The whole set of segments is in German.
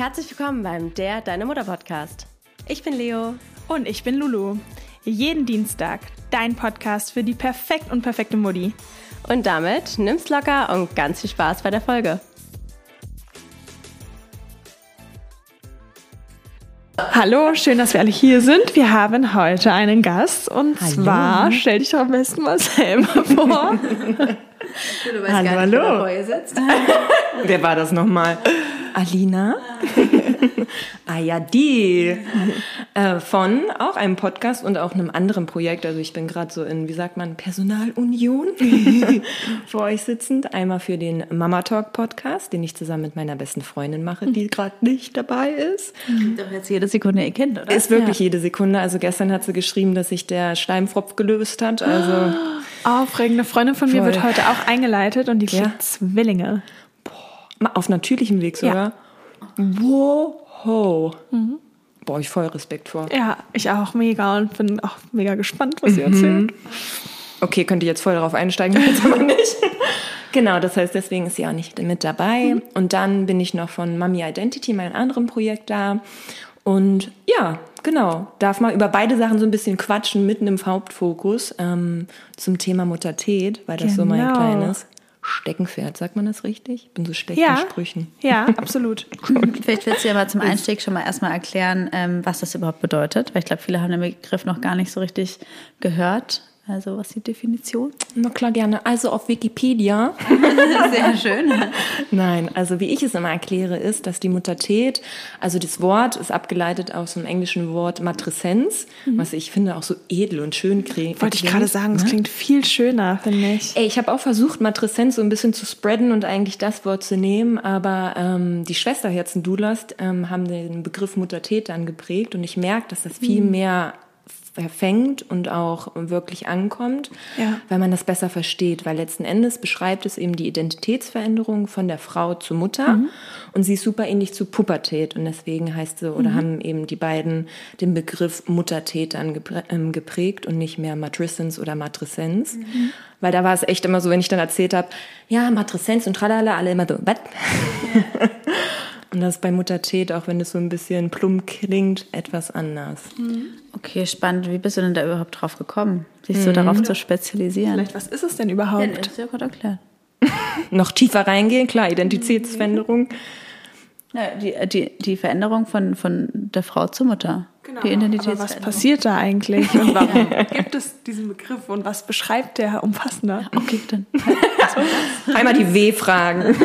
Herzlich willkommen beim Der Deine Mutter Podcast. Ich bin Leo. Und ich bin Lulu. Jeden Dienstag dein Podcast für die perfekt und perfekte Mutti. Und damit nimm's locker und ganz viel Spaß bei der Folge. Hallo, schön, dass wir alle hier sind. Wir haben heute einen Gast und Hallo. zwar, stell dich doch am besten mal selber vor. Du weißt Hallo, gar nicht, hallo. wer da vor ihr sitzt. Wer war das nochmal? Alina? ah ja, die. äh, von auch einem Podcast und auch einem anderen Projekt. Also ich bin gerade so in, wie sagt man, Personalunion vor euch sitzend. Einmal für den Mama Talk Podcast, den ich zusammen mit meiner besten Freundin mache, die gerade nicht dabei ist. Doch jetzt jede Sekunde ihr Kind, oder? Ist wirklich jede Sekunde. Also gestern hat sie geschrieben, dass sich der Schleimfropf gelöst hat. Also Aufregende Freundin von mir Voll. wird heute auch eingeleitet und die Ja. Zwillinge. Auf natürlichem Weg sogar. Wow. Boah, ich voll Respekt vor. Ja, ich auch mega und bin auch mega gespannt, was sie erzählt. Okay, könnte ich jetzt voll darauf einsteigen, jetzt aber nicht. genau, das heißt, deswegen ist sie auch nicht mit dabei. Und dann bin ich noch von Mami Identity, meinem anderen Projekt da. Und ja, genau, darf mal über beide Sachen so ein bisschen quatschen, mitten im Hauptfokus ähm, zum Thema Muttertät, weil das so mein Genau. kleines Steckenpferd, sagt man das richtig? Ich bin so schlecht Ja, in Sprüchen. ja, absolut. Vielleicht willst du ja mal zum Einstieg schon mal erstmal erklären, ähm, was das überhaupt bedeutet. Weil ich glaube, viele haben den Begriff noch gar nicht so richtig gehört. Also was ist die Definition? Na klar, gerne. Also auf Wikipedia Sehr schön. Nein, also wie ich es immer erkläre, ist, dass die Muttertät, also das Wort ist abgeleitet aus dem englischen Wort Matreszenz, was ich finde auch so edel und schön klingt. Wollte ich gerade sagen, es klingt viel schöner, finde ich. Ey, ich habe auch versucht, Matreszenz so ein bisschen zu spreaden und eigentlich das Wort zu nehmen, aber ähm, die Schwesterherzen Doulas ähm, haben den Begriff Muttertät dann geprägt und ich merke, dass das viel mehr verfängt und auch wirklich ankommt, Ja. weil man das besser versteht, weil letzten Endes beschreibt es eben die Identitätsveränderung von der Frau zur Mutter und sie ist super ähnlich zu Pubertät und deswegen heißt sie oder haben eben die beiden den Begriff Muttertät dann geprä- ähm, geprägt und nicht mehr Matrescence oder Matreszenz, weil da war es echt immer so, wenn ich dann erzählt habe, ja, Matreszenz und tralala, alle immer so, was? Und das ist bei Muttertät, auch wenn es so ein bisschen plump klingt, etwas anders. Okay, spannend. Wie bist du denn da überhaupt drauf gekommen, sich so darauf zu spezialisieren? Vielleicht, was ist es denn Ja, überhaupt? das ist ja gut erklärt. Noch tiefer reingehen, klar, Identitätsveränderung. Ja, die, die, die Veränderung von, von der Frau zur Mutter. Die Aber was passiert da eigentlich und warum gibt es diesen Begriff und was beschreibt der umfassender? Okay, dann. Einmal die W-Fragen.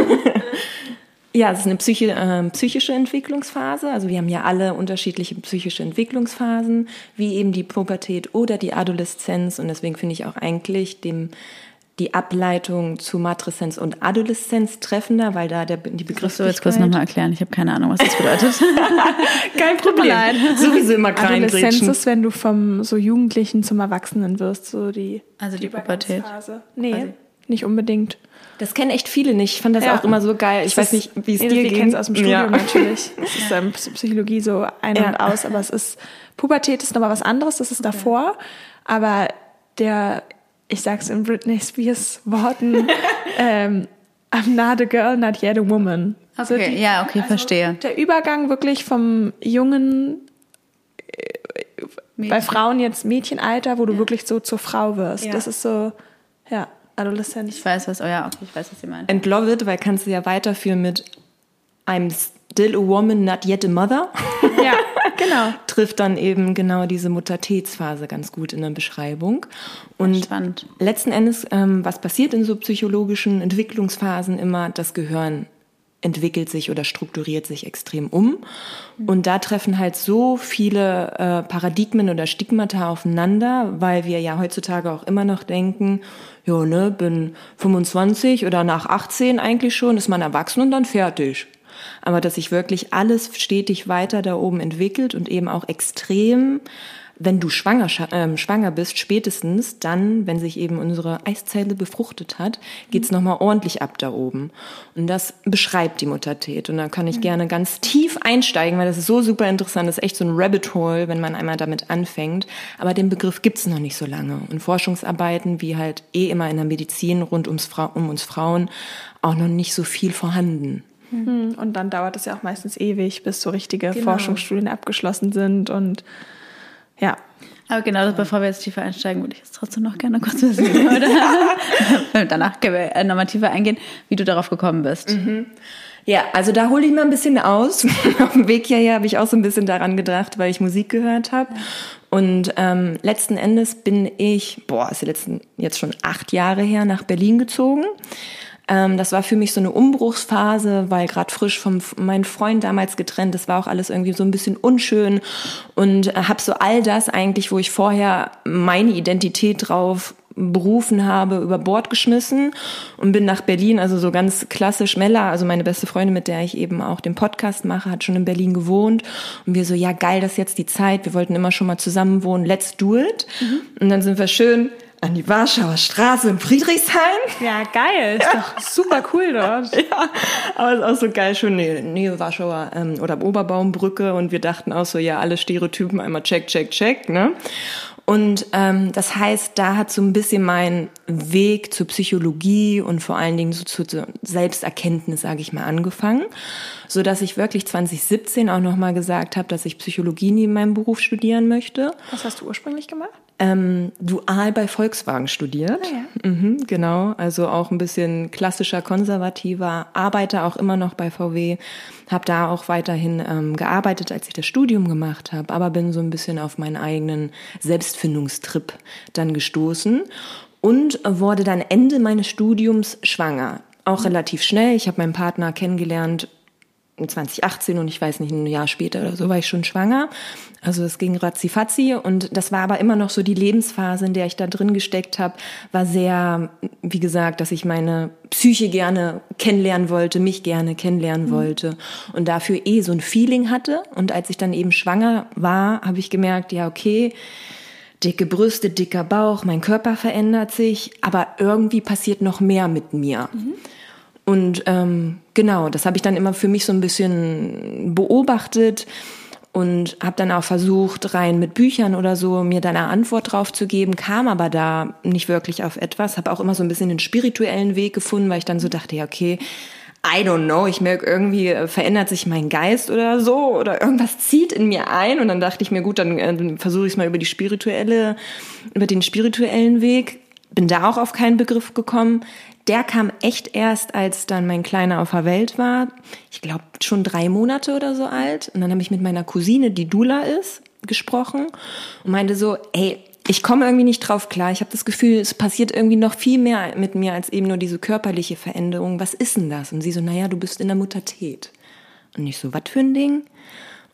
Ja, es ist eine Psyche, äh, psychische Entwicklungsphase. Also wir haben ja alle unterschiedliche psychische Entwicklungsphasen, wie eben die Pubertät oder die Adoleszenz. Und deswegen finde ich auch eigentlich dem, die Ableitung zu Matreszenz und Adoleszenz treffender, weil da der, die Musst du Begrifflichkeit... jetzt kurz nochmal erklären? Ich habe keine Ahnung, was das bedeutet. Kein Problem. Sowieso immer Adoleszenz reingrätschen. ist, wenn du vom so Jugendlichen zum Erwachsenen wirst, so die Also die Pubertät. Übergangsphase. Nee, Also- nicht unbedingt. Das kennen echt viele nicht. Ich fand das Ja. auch immer so geil. Ich Das weiß nicht, wie es nee, dir wir ging. kennen es aus dem Studium Ja. natürlich. Es ist ähm, Psychologie so ein Ja. und aus, aber es ist Pubertät ist nochmal was anderes, das ist davor. Aber der, ich sag's in Britney Spears Worten, ähm, I'm not a girl, not yet a woman. Also Okay, ja, okay, verstehe. Der Übergang wirklich vom jungen bei Frauen jetzt Mädchenalter, wo du wirklich so zur Frau wirst. Ja. Das ist so, ja, Adoleszenz. Ich weiß was, oh ja, okay, ich weiß, was ihr meint. And love it, weil kannst du ja weiterführen mit I'm still a woman, not yet a mother. Ja, genau. Trifft dann eben genau diese Muttertätsphase ganz gut in der Beschreibung. Und Spannend. letzten Endes, ähm, was passiert in so psychologischen Entwicklungsphasen immer? Das Gehirn entwickelt sich oder strukturiert sich extrem um. Und da treffen halt so viele äh, Paradigmen oder Stigmata aufeinander, weil wir ja heutzutage auch immer noch denken, ja, ne, bin 25 oder nach 18 eigentlich schon, ist man erwachsen und dann fertig. Aber dass sich wirklich alles stetig weiter da oben entwickelt und eben auch extrem wenn du schwanger, ähm, schwanger bist, spätestens dann, wenn sich eben unsere Eiszelle befruchtet hat, geht's noch nochmal ordentlich ab da oben. Und das beschreibt die Muttertät. Und da kann ich gerne ganz tief einsteigen, weil das ist so super interessant. Das ist echt so ein Rabbit Hole, wenn man einmal damit anfängt. Aber den Begriff gibt's noch nicht so lange. Und Forschungsarbeiten, wie halt eh immer in der Medizin rund ums Fra um uns Frauen, auch noch nicht so viel vorhanden. Hm, Und dann dauert es ja auch meistens ewig, bis so richtige Forschungsstudien abgeschlossen sind und ja. Aber genau, bevor wir jetzt tiefer einsteigen, würde ich jetzt trotzdem noch gerne kurz wissen, oder? Danach können wir äh, nochmal tiefer eingehen, wie du darauf gekommen bist. Ja, also da hole ich mal ein bisschen aus. Auf dem Weg hierher habe ich auch so ein bisschen daran gedacht, weil ich Musik gehört habe. Und ähm, letzten Endes bin ich, boah, ist die letzten jetzt schon acht Jahre her, nach Berlin gezogen. Ähm, das war für mich so eine Umbruchsphase, weil gerade frisch vom meinem Freund damals getrennt, das war auch alles irgendwie so ein bisschen unschön. Und äh, habe so all das eigentlich, wo ich vorher meine Identität drauf berufen habe, über Bord geschmissen und bin nach Berlin, also so ganz klassisch Mella, also meine beste Freundin, mit der ich eben auch den Podcast mache, hat schon in Berlin gewohnt. Und wir so, ja geil, das ist jetzt die Zeit, wir wollten immer schon mal zusammen wohnen, let's do it. Und dann sind wir schön an die Warschauer Straße in Friedrichshain. Ja, geil. Ist doch super cool dort. Ja, aber es ist auch so geil, schön Nähe, Nähe Warschauer ähm, oder Oberbaumbrücke und wir dachten auch so, ja, alle Stereotypen einmal check, check, check, ne? Und ähm, das heißt, da hat so ein bisschen mein Weg zur Psychologie und vor allen Dingen so zur zur Selbsterkenntnis, sage ich mal, angefangen, so dass ich wirklich 2017 auch noch mal gesagt habe, dass ich Psychologie neben meinem Beruf studieren möchte Was hast du ursprünglich gemacht? Ähm, dual bei Volkswagen studiert. Ah, mhm, genau, also auch ein bisschen klassischer, konservativer, arbeite auch immer noch bei VW, habe da auch weiterhin ähm, gearbeitet, als ich das Studium gemacht habe, aber bin so ein bisschen auf meinen eigenen Selbstfindungstrip dann gestoßen und wurde dann Ende meines Studiums schwanger. Auch relativ schnell. Ich habe meinen Partner kennengelernt 2018 und ich weiß nicht, ein Jahr später oder so war ich schon schwanger. Also es ging ratzifatzi und das war aber immer noch so die Lebensphase, in der ich da drin gesteckt habe, war sehr, wie gesagt, dass ich meine Psyche gerne kennenlernen wollte, mich gerne kennenlernen wollte und dafür eh so ein Feeling hatte. Und als ich dann eben schwanger war, habe ich gemerkt, ja, okay, dicke Brüste, dicker Bauch, mein Körper verändert sich, aber irgendwie passiert noch mehr mit mir. Und ähm, genau, das habe ich dann immer für mich so ein bisschen beobachtet und habe dann auch versucht, rein mit Büchern oder so mir da eine Antwort drauf zu geben, kam aber da nicht wirklich auf etwas, habe auch immer so ein bisschen den spirituellen Weg gefunden, weil ich dann so dachte, ja, okay, I don't know, ich merke irgendwie äh, verändert sich mein Geist oder so oder irgendwas zieht in mir ein und dann dachte ich mir, gut, dann äh, versuche ich es mal über die spirituelle, über den spirituellen Weg. Bin da auch auf keinen Begriff gekommen. Der kam echt erst, als dann mein Kleiner auf der Welt war. Ich glaube schon drei Monate oder so alt. Und dann habe ich mit meiner Cousine, die Dula ist, gesprochen und meinte so, ey, ich komme irgendwie nicht drauf klar. Ich habe das Gefühl, es passiert irgendwie noch viel mehr mit mir als eben nur diese körperliche Veränderung. Was ist denn das? Und sie so, naja, du bist in der Muttertät. Und ich so, was für ein Ding?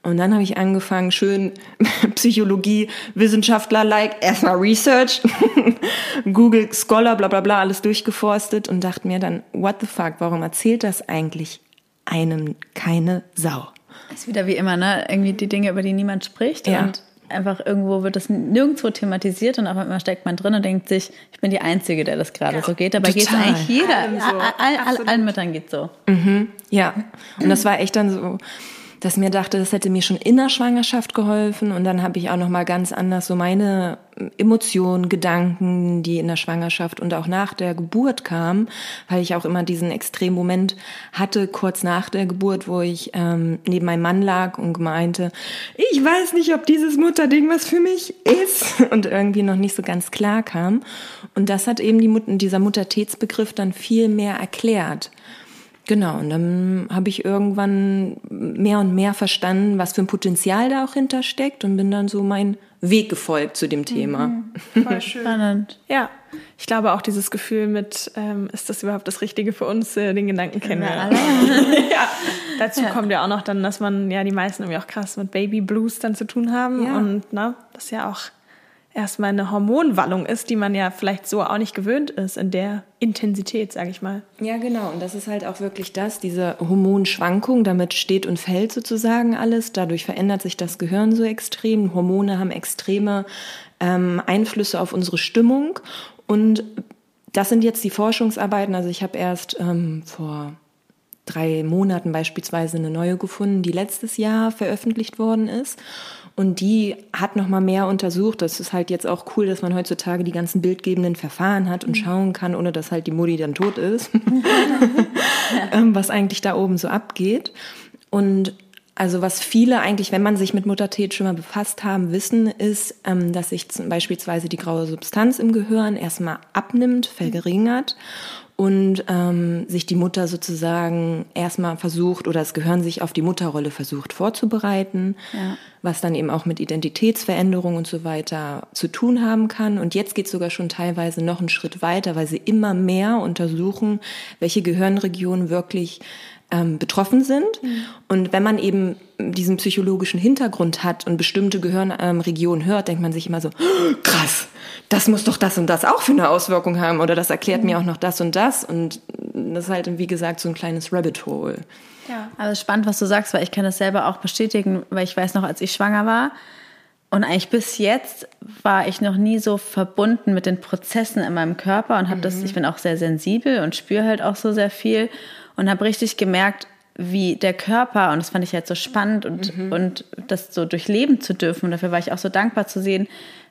Und dann habe ich angefangen, schön Psychologie, Wissenschaftler like, erstmal Research, Google Scholar, bla bla bla, alles durchgeforstet und dachte mir dann, what the fuck, warum erzählt das eigentlich einem keine Sau? Ist wieder wie immer, ne? Irgendwie die Dinge, über die niemand spricht. Ja. Und einfach irgendwo wird das nirgendwo thematisiert und auf einmal steckt man drin und denkt sich, ich bin die Einzige, der das gerade so geht. Dabei geht es eigentlich jeder. Allen so. All, all, all, allen Müttern geht so. Ja, und das war echt dann so, dass mir dachte, das hätte mir schon in der Schwangerschaft geholfen. Und dann habe ich auch noch mal ganz anders so meine Emotionen, Gedanken, die in der Schwangerschaft und auch nach der Geburt kamen, weil ich auch immer diesen extremen Moment hatte kurz nach der Geburt, wo ich ähm, neben meinem Mann lag und meinte, ich weiß nicht, ob dieses Mutterding was für mich ist. Und irgendwie noch nicht so ganz klar kam. Und das hat eben die Mut dieser Muttertätsbegriff dann viel mehr erklärt. Genau, und dann habe ich irgendwann mehr und mehr verstanden, was für ein Potenzial da auch hintersteckt und bin dann so meinen Weg gefolgt zu dem Thema. Voll schön. Spannend. Ja, ich glaube auch dieses Gefühl mit, ähm, ist das überhaupt das Richtige für uns, äh, den Gedanken kennen wir. ja. Dazu kommt ja auch noch dann, dass man ja die meisten irgendwie auch krass mit Baby Blues dann zu tun haben Ja. und ne, das ja auch erstmal eine Hormonwallung ist, die man ja vielleicht so auch nicht gewöhnt ist in der Intensität, sage ich mal. Ja, genau. Und das ist halt auch wirklich das, diese Hormonschwankung, damit steht und fällt sozusagen alles. Dadurch verändert sich das Gehirn so extrem. Hormone haben extreme ähm, Einflüsse auf unsere Stimmung. Und das sind jetzt die Forschungsarbeiten. Also ich habe erst ähm, vor drei Monaten beispielsweise eine neue gefunden, die letztes Jahr veröffentlicht worden ist. Und die hat noch mal mehr untersucht. Das ist halt jetzt auch cool, dass man heutzutage die ganzen bildgebenden Verfahren hat und schauen kann, ohne dass halt die Mutti dann tot ist. ähm, was eigentlich da oben so abgeht. Und also was viele eigentlich, wenn man sich mit Muttertät schon mal befasst haben, wissen, ist, ähm, dass sich zum beispielsweise die graue Substanz im Gehirn erstmal abnimmt, verringert und ähm, sich die Mutter sozusagen erstmal versucht oder das Gehirn sich auf die Mutterrolle versucht vorzubereiten, Ja. was dann eben auch mit Identitätsveränderung und so weiter zu tun haben kann. Und jetzt geht es sogar schon teilweise noch einen Schritt weiter, weil sie immer mehr untersuchen, welche Gehirnregionen wirklich ähm, betroffen sind. Und wenn man eben diesen psychologischen Hintergrund hat und bestimmte Gehirnregionen hört, denkt man sich immer so, "Oh, krass, das muss doch das und das auch für eine Auswirkung haben oder das erklärt mir auch noch das und das. Und das ist halt, wie gesagt, so ein kleines Rabbit Hole. Aber es ist spannend, was du sagst, weil ich kann das selber auch bestätigen, weil ich weiß noch, als ich schwanger war und eigentlich bis jetzt war ich noch nie so verbunden mit den Prozessen in meinem Körper und habe das, ich bin auch sehr sensibel und spüre halt auch so sehr viel und habe richtig gemerkt, wie der Körper, und das fand ich halt so spannend und, und das so durchleben zu dürfen. Und dafür war ich auch so dankbar zu sehen,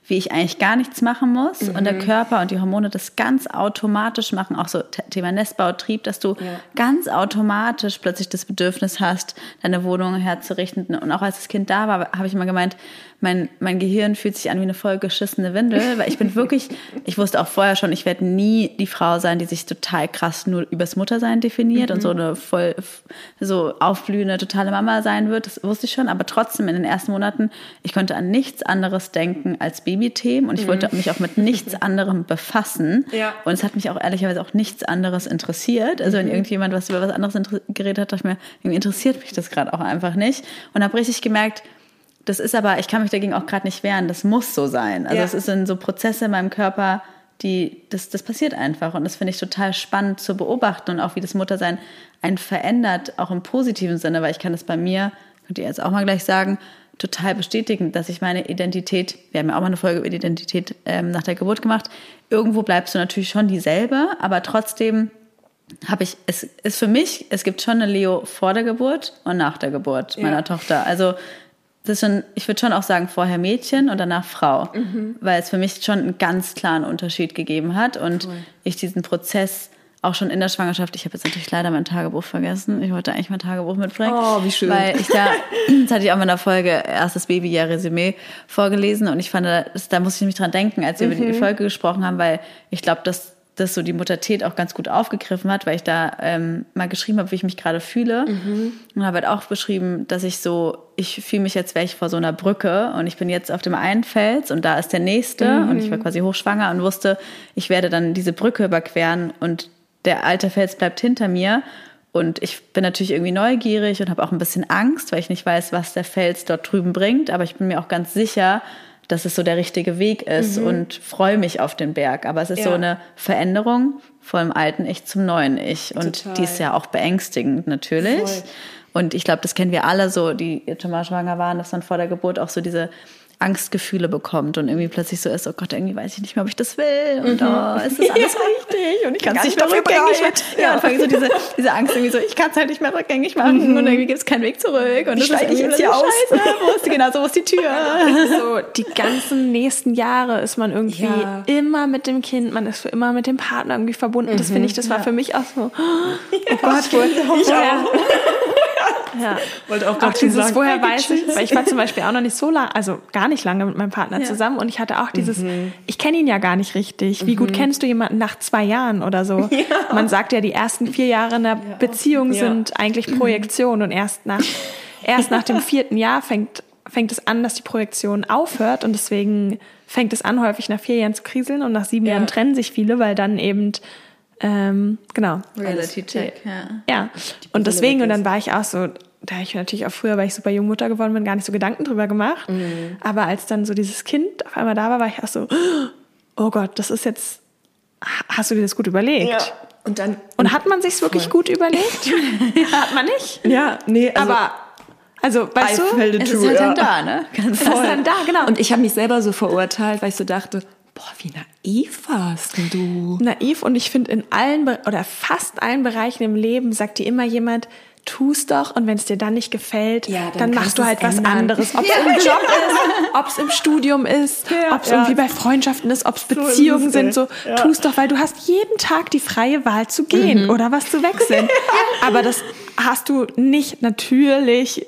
wie ich eigentlich gar nichts machen muss und der Körper und die Hormone das ganz automatisch machen, auch so Thema Nestbau, Trieb, dass du ganz automatisch plötzlich das Bedürfnis hast, deine Wohnung herzurichten. Und auch als das Kind da war, habe ich immer gemeint, mein, mein Gehirn fühlt sich an wie eine voll geschissene Windel, weil ich bin wirklich, ich wusste auch vorher schon, ich werde nie die Frau sein, die sich total krass nur übers Muttersein definiert und so eine voll, so aufblühende, totale Mama sein wird. Das wusste ich schon, aber trotzdem in den ersten Monaten, ich konnte an nichts anderes denken als Babythemen und ich wollte mich auch mit nichts anderem befassen. Ja. Und es hat mich auch ehrlicherweise auch nichts anderes interessiert. Also wenn irgendjemand was über was anderes geredet hat, dachte ich mir, irgendwie interessiert mich das gerade auch einfach nicht. Und habe richtig gemerkt, das ist aber, ich kann mich dagegen auch gerade nicht wehren, das muss so sein. Also Ja. es sind so Prozesse in meinem Körper, die, das, das passiert einfach. Und das finde ich total spannend zu beobachten und auch wie das Muttersein einen verändert, auch im positiven Sinne, weil ich kann das bei mir, könnt ihr jetzt auch mal gleich sagen, total bestätigen, dass ich meine Identität, wir haben ja auch mal eine Folge über die Identität ähm, nach der Geburt gemacht, irgendwo bleibst du natürlich schon dieselbe, aber trotzdem habe ich, es ist für mich, es gibt schon eine Leo vor der Geburt und nach der Geburt meiner Tochter. Also das ist schon, ich würde schon auch sagen, vorher Mädchen und danach Frau, weil es für mich schon einen ganz klaren Unterschied gegeben hat und ich diesen Prozess auch schon in der Schwangerschaft, ich habe jetzt natürlich leider mein Tagebuch vergessen, ich wollte eigentlich mein Tagebuch mitbringen. Oh, wie schön. Weil ich da, das hatte ich auch in meiner Folge erstes Babyjahr-Resümee vorgelesen und ich fand, das, da muss ich nämlich dran denken, als wir über die Folge gesprochen haben, weil ich glaube, dass das so die Muttertät auch ganz gut aufgegriffen hat, weil ich da ähm, mal geschrieben habe, wie ich mich gerade fühle. Und habe halt auch beschrieben, dass ich so, ich fühle mich jetzt, wäre ich vor so einer Brücke und ich bin jetzt auf dem einen Fels und da ist der nächste und ich war quasi hochschwanger und wusste, ich werde dann diese Brücke überqueren und der alte Fels bleibt hinter mir. Und ich bin natürlich irgendwie neugierig und habe auch ein bisschen Angst, weil ich nicht weiß, was der Fels dort drüben bringt. Aber ich bin mir auch ganz sicher, dass es so der richtige Weg ist und freue mich auf den Berg. Aber es ist so Ja. eine Veränderung vom alten Ich zum neuen Ich. Und Total. die ist ja auch beängstigend natürlich. Voll. Und ich glaube, das kennen wir alle so, die schon mal schwanger waren, dass man vor der Geburt auch so diese Angstgefühle bekommt und irgendwie plötzlich so ist, oh Gott, irgendwie weiß ich nicht mehr, ob ich das will und oh, ist das alles richtig und ich kann es nicht mehr rückgängig machen. Ja, und fange so diese, diese Angst irgendwie so, ich kann es halt nicht mehr rückgängig machen und irgendwie gibt es keinen Weg zurück und das ist ich jetzt hier aus? scheiße. Wo ist die, genau so, wo ist die Tür? so die ganzen nächsten Jahre ist man irgendwie Ja. immer mit dem Kind, man ist für immer mit dem Partner irgendwie verbunden. Das finde ich, das war für mich auch so. Oh Gott, ich woher, ja. Wollte auch Auch dieses, sagen, woher weiß ich, weil ich war zum Beispiel auch noch nicht so lange, also gar nicht lange mit meinem Partner zusammen und ich hatte auch dieses, ich kenne ihn ja gar nicht richtig. Wie gut kennst du jemanden nach zwei Jahren oder so? Man sagt ja, die ersten vier Jahre einer Beziehung Ja. sind eigentlich Projektion und erst nach, erst nach dem vierten Jahr fängt, fängt es an, dass die Projektion aufhört und deswegen fängt es an, häufig nach vier Jahren zu kriseln und nach sieben Ja. Jahren trennen sich viele, weil dann eben, ähm, genau, Reality Check, ja. ja, und deswegen, und dann war ich auch so, da habe ich mir natürlich auch früher, weil ich super jung Mutter geworden bin, gar nicht so Gedanken drüber gemacht. Aber als dann so dieses Kind auf einmal da war, war ich auch so, oh Gott, das ist jetzt, hast du dir das gut überlegt? Ja. Und dann. Und hat man sich's wirklich gut überlegt? hat man nicht. Ja, nee, also. Aber, also, weißt I du, felt it Es ist halt ja. dann da, ne? Ganz das ist dann da, genau. Und ich habe mich selber so verurteilt, weil ich so dachte, boah, wie naiv warst denn du? naiv und ich finde in allen Be- oder fast allen Bereichen im Leben sagt dir immer jemand, tu's doch und wenn es dir dann nicht gefällt, Ja, dann dann, machst du halt was ändern. anderes. Ob es im Job ist, ob es im Studium ist, Ja, ob es ja. irgendwie bei Freundschaften ist, ob es Beziehungen es, sind. So. Ja. tu's doch, weil du hast jeden Tag die freie Wahl zu gehen Mhm. oder was zu wechseln. Aber das hast du nicht natürlich, äh,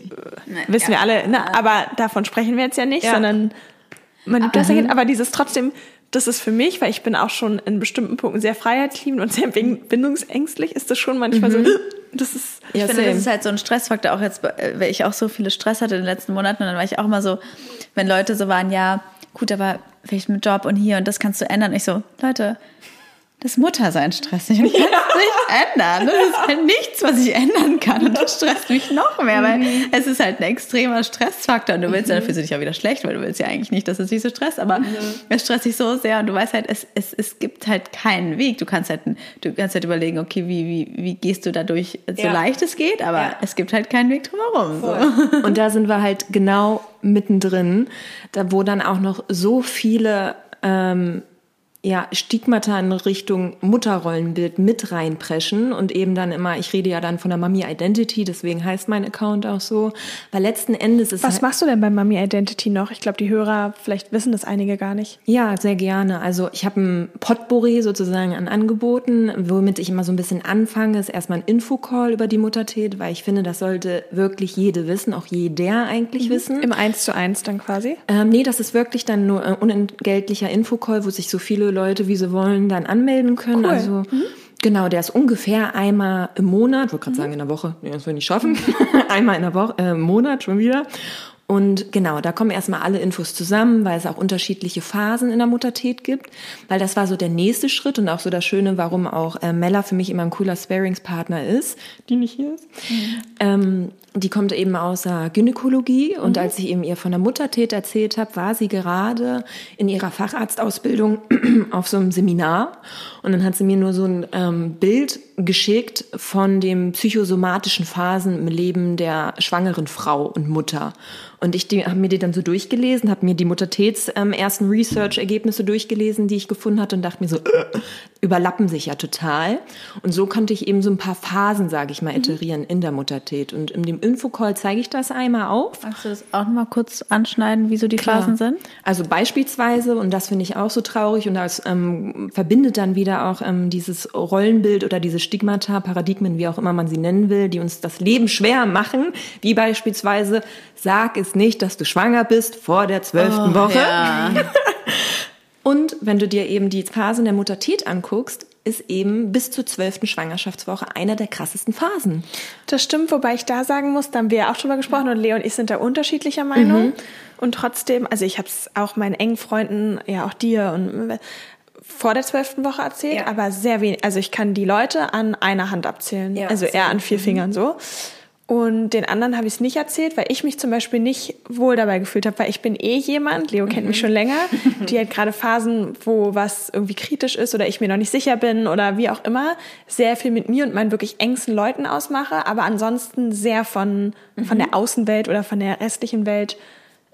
wissen wir alle, ne? aber davon sprechen wir jetzt ja nicht, Ja. sondern man liebt das ja, aber dieses trotzdem, das ist für mich, weil ich bin auch schon in bestimmten Punkten sehr freiheitsliebend und sehr bindungsängstlich, ist das schon manchmal so, das ist, Ja, ich finde, same. das ist halt so ein Stressfaktor, auch jetzt, weil ich auch so viele Stress hatte in den letzten Monaten und dann war ich auch immer so, wenn Leute so waren, ja, gut, aber vielleicht mit Job und hier und das kannst du ändern. Ich so, Leute, das Muttersein stressig und ich kann es nicht ändern. Das ist halt nichts, was ich ändern kann und das stresst mich noch mehr, weil es ist halt ein extremer Stressfaktor und du willst ja, dafür dich auch wieder schlecht, weil du willst ja eigentlich nicht, dass es dich so stresst, aber es stresst dich so sehr und du weißt halt, es, es, es gibt halt keinen Weg. Du kannst halt, du kannst halt überlegen, okay, wie, wie, wie gehst du dadurch so Ja. leicht es geht, aber Ja. es gibt halt keinen Weg drumherum. So. Und da sind wir halt genau mittendrin, da wo dann auch noch so viele ähm, ja, Stigmata in Richtung Mutterrollenbild mit reinpreschen und eben dann immer, ich rede ja dann von der Mami Identity, deswegen heißt mein Account auch so, weil letzten Endes ist was halt, machst du denn bei Mami Identity noch? Ich glaube, die Hörer, vielleicht wissen das einige gar nicht. Ja, sehr gerne. Also ich habe ein Potpourri sozusagen an Angeboten, womit ich immer so ein bisschen anfange, ist erstmal ein Infocall über die Muttertät, weil ich finde, das sollte wirklich jede wissen, auch jeder eigentlich wissen. Im 1 zu 1 dann quasi. Ähm, nee, das ist wirklich dann nur ein unentgeltlicher Infocall, wo sich so viele Leute, wie sie wollen, dann anmelden können. Cool. Also genau, der ist ungefähr einmal im Monat, wollte gerade sagen in der Woche, nee, das will ich nicht schaffen, einmal in der Woche, äh, im Monat schon wieder. Und genau, da kommen erstmal alle Infos zusammen, weil es auch unterschiedliche Phasen in der Muttertät gibt. Weil das war so der nächste Schritt und auch so das Schöne, warum auch äh, Mella für mich immer ein cooler Sparingspartner ist, die nicht hier ist. Ähm, die kommt eben aus der Gynäkologie und als ich eben ihr von der Muttertät erzählt habe, war sie gerade in ihrer Facharztausbildung auf so einem Seminar und dann hat sie mir nur so ein ähm, Bild geschickt von den psychosomatischen Phasen im Leben der schwangeren Frau und Mutter. Und ich habe mir die dann so durchgelesen, habe mir die Muttertäts ähm, ersten Research-Ergebnisse durchgelesen, die ich gefunden hatte und dachte mir so, äh, überlappen sich ja total. Und so konnte ich eben so ein paar Phasen, sage ich mal, iterieren in der Muttertät. Und in dem Infocall zeige ich das einmal auf. Magst du das auch noch mal kurz anschneiden, wie so die Phasen sind? Also beispielsweise, und das finde ich auch so traurig, und das ähm, verbindet dann wieder auch ähm, dieses Rollenbild oder diese Stigmata, Paradigmen, wie auch immer man sie nennen will, die uns das Leben schwer machen, wie beispielsweise, sag es nicht, dass du schwanger bist vor der zwölften Woche. Ja. Und wenn du dir eben die Phasen der Muttertät anguckst, ist eben bis zur zwölften Schwangerschaftswoche einer der krassesten Phasen. Das stimmt, wobei ich da sagen muss, da haben wir ja auch drüber gesprochen und Leo und ich sind da unterschiedlicher Meinung. Und trotzdem, also ich habe es auch meinen engen Freunden, ja auch dir und vor der zwölften Woche erzählt, Ja. aber sehr wenig. Also ich kann die Leute an einer Hand abzählen, Ja, also eher an vier Fingern so. Und den anderen habe ich es nicht erzählt, weil ich mich zum Beispiel nicht wohl dabei gefühlt habe, weil ich bin eh jemand, Leo kennt mich schon länger, die halt gerade Phasen, wo was irgendwie kritisch ist oder ich mir noch nicht sicher bin oder wie auch immer, sehr viel mit mir und meinen wirklich engsten Leuten ausmache, aber ansonsten sehr von, von der Außenwelt oder von der restlichen Welt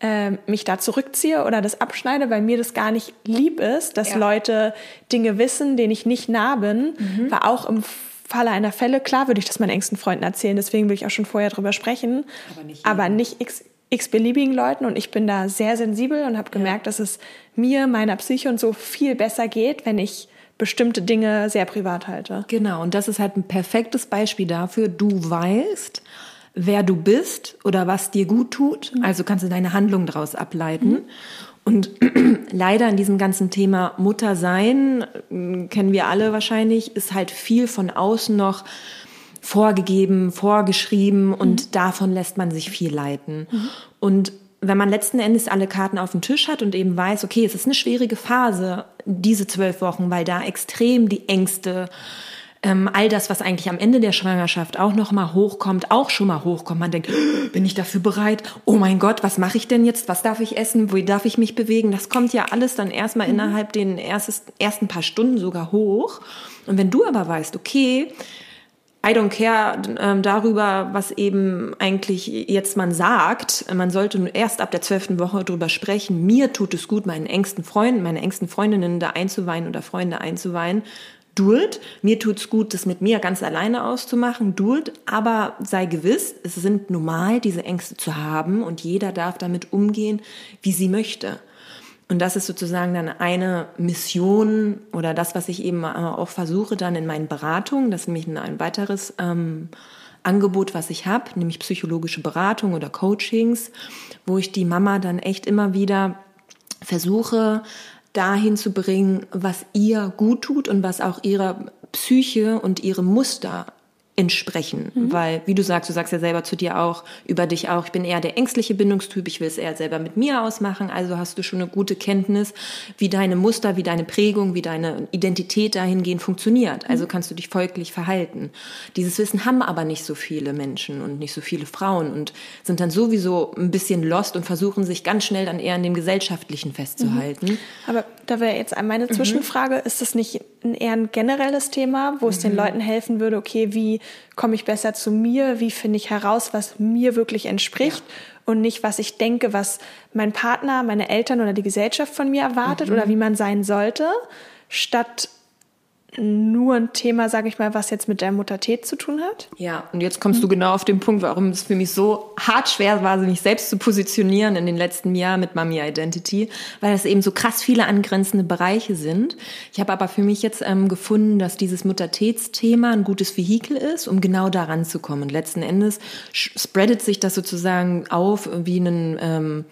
ähm, mich da zurückziehe oder das abschneide, weil mir das gar nicht lieb ist, dass Ja. Leute Dinge wissen, denen ich nicht nah bin, war auch im Falle einer Fälle, klar würde ich das meinen engsten Freunden erzählen, deswegen will ich auch schon vorher drüber sprechen, Aber nicht aber nicht x, x beliebigen Leuten und ich bin da sehr sensibel und habe gemerkt, dass es mir, meiner Psyche und so viel besser geht, wenn ich bestimmte Dinge sehr privat halte. Genau, und das ist halt ein perfektes Beispiel dafür. Du weißt, wer du bist oder was dir gut tut. Also kannst du deine Handlung daraus ableiten. Und leider in diesem ganzen Thema Mutter sein, äh, kennen wir alle wahrscheinlich, ist halt viel von außen noch vorgegeben, vorgeschrieben und davon lässt man sich viel leiten. Und wenn man letzten Endes alle Karten auf dem Tisch hat und eben weiß, okay, es ist eine schwierige Phase, diese zwölf Wochen, weil da extrem die Ängste, ähm, all das, was eigentlich am Ende der Schwangerschaft auch noch mal hochkommt, auch schon mal hochkommt. Man denkt, bin ich dafür bereit? Oh mein Gott, was mache ich denn jetzt? Was darf ich essen? Wo darf ich mich bewegen? Das kommt ja alles dann erstmal innerhalb den erstes, ersten paar Stunden sogar hoch. Und wenn du aber weißt, okay, I don't care ähm, darüber, was eben eigentlich jetzt man sagt. Man sollte erst ab der zwölften Woche drüber sprechen. Mir tut es gut, meinen engsten Freunden, meine engsten Freundinnen da einzuweihen oder Freunde einzuweihen. It. Mir tut's gut, das mit mir ganz alleine auszumachen, it. Aber sei gewiss, es sind normal, diese Ängste zu haben und jeder darf damit umgehen, wie sie möchte. Und das ist sozusagen dann eine Mission oder das, was ich eben auch versuche dann in meinen Beratungen. Das ist nämlich ein weiteres ähm, Angebot, was ich habe, nämlich psychologische Beratung oder Coachings, wo ich die Mama dann echt immer wieder versuche, dahin zu bringen, was ihr gut tut und was auch ihrer Psyche und ihre Muster entsprechen. Mhm. Weil, wie du sagst, du sagst ja selber zu dir auch, über dich auch, ich bin eher der ängstliche Bindungstyp, ich will es eher selber mit mir ausmachen, also hast du schon eine gute Kenntnis, wie deine Muster, wie deine Prägung, wie deine Identität dahingehend funktioniert. Also mhm. kannst du dich folglich verhalten. Dieses Wissen haben aber nicht so viele Menschen und nicht so viele Frauen und sind dann sowieso ein bisschen lost und versuchen sich ganz schnell dann eher an dem Gesellschaftlichen festzuhalten. Mhm. Aber da wäre jetzt meine mhm. Zwischenfrage, ist das nicht eher ein generelles Thema, wo es den mhm. Leuten helfen würde, okay, wie komme ich besser zu mir, wie finde ich heraus, was mir wirklich entspricht ja. und nicht, was ich denke, was mein Partner, meine Eltern oder die Gesellschaft von mir erwartet mhm. oder wie man sein sollte, statt nur ein Thema, sage ich mal, was jetzt mit der Muttertät zu tun hat. Ja, und jetzt kommst du genau auf den Punkt, warum es für mich so hart schwer war, mich selbst zu positionieren in den letzten Jahren mit Mami Identity, weil es eben so krass viele angrenzende Bereiche sind. Ich habe aber für mich jetzt ähm, gefunden, dass dieses Muttertätsthema ein gutes Vehikel ist, um genau daran zu kommen. letzten Endes spreadet sich das sozusagen auf wie einen ähm,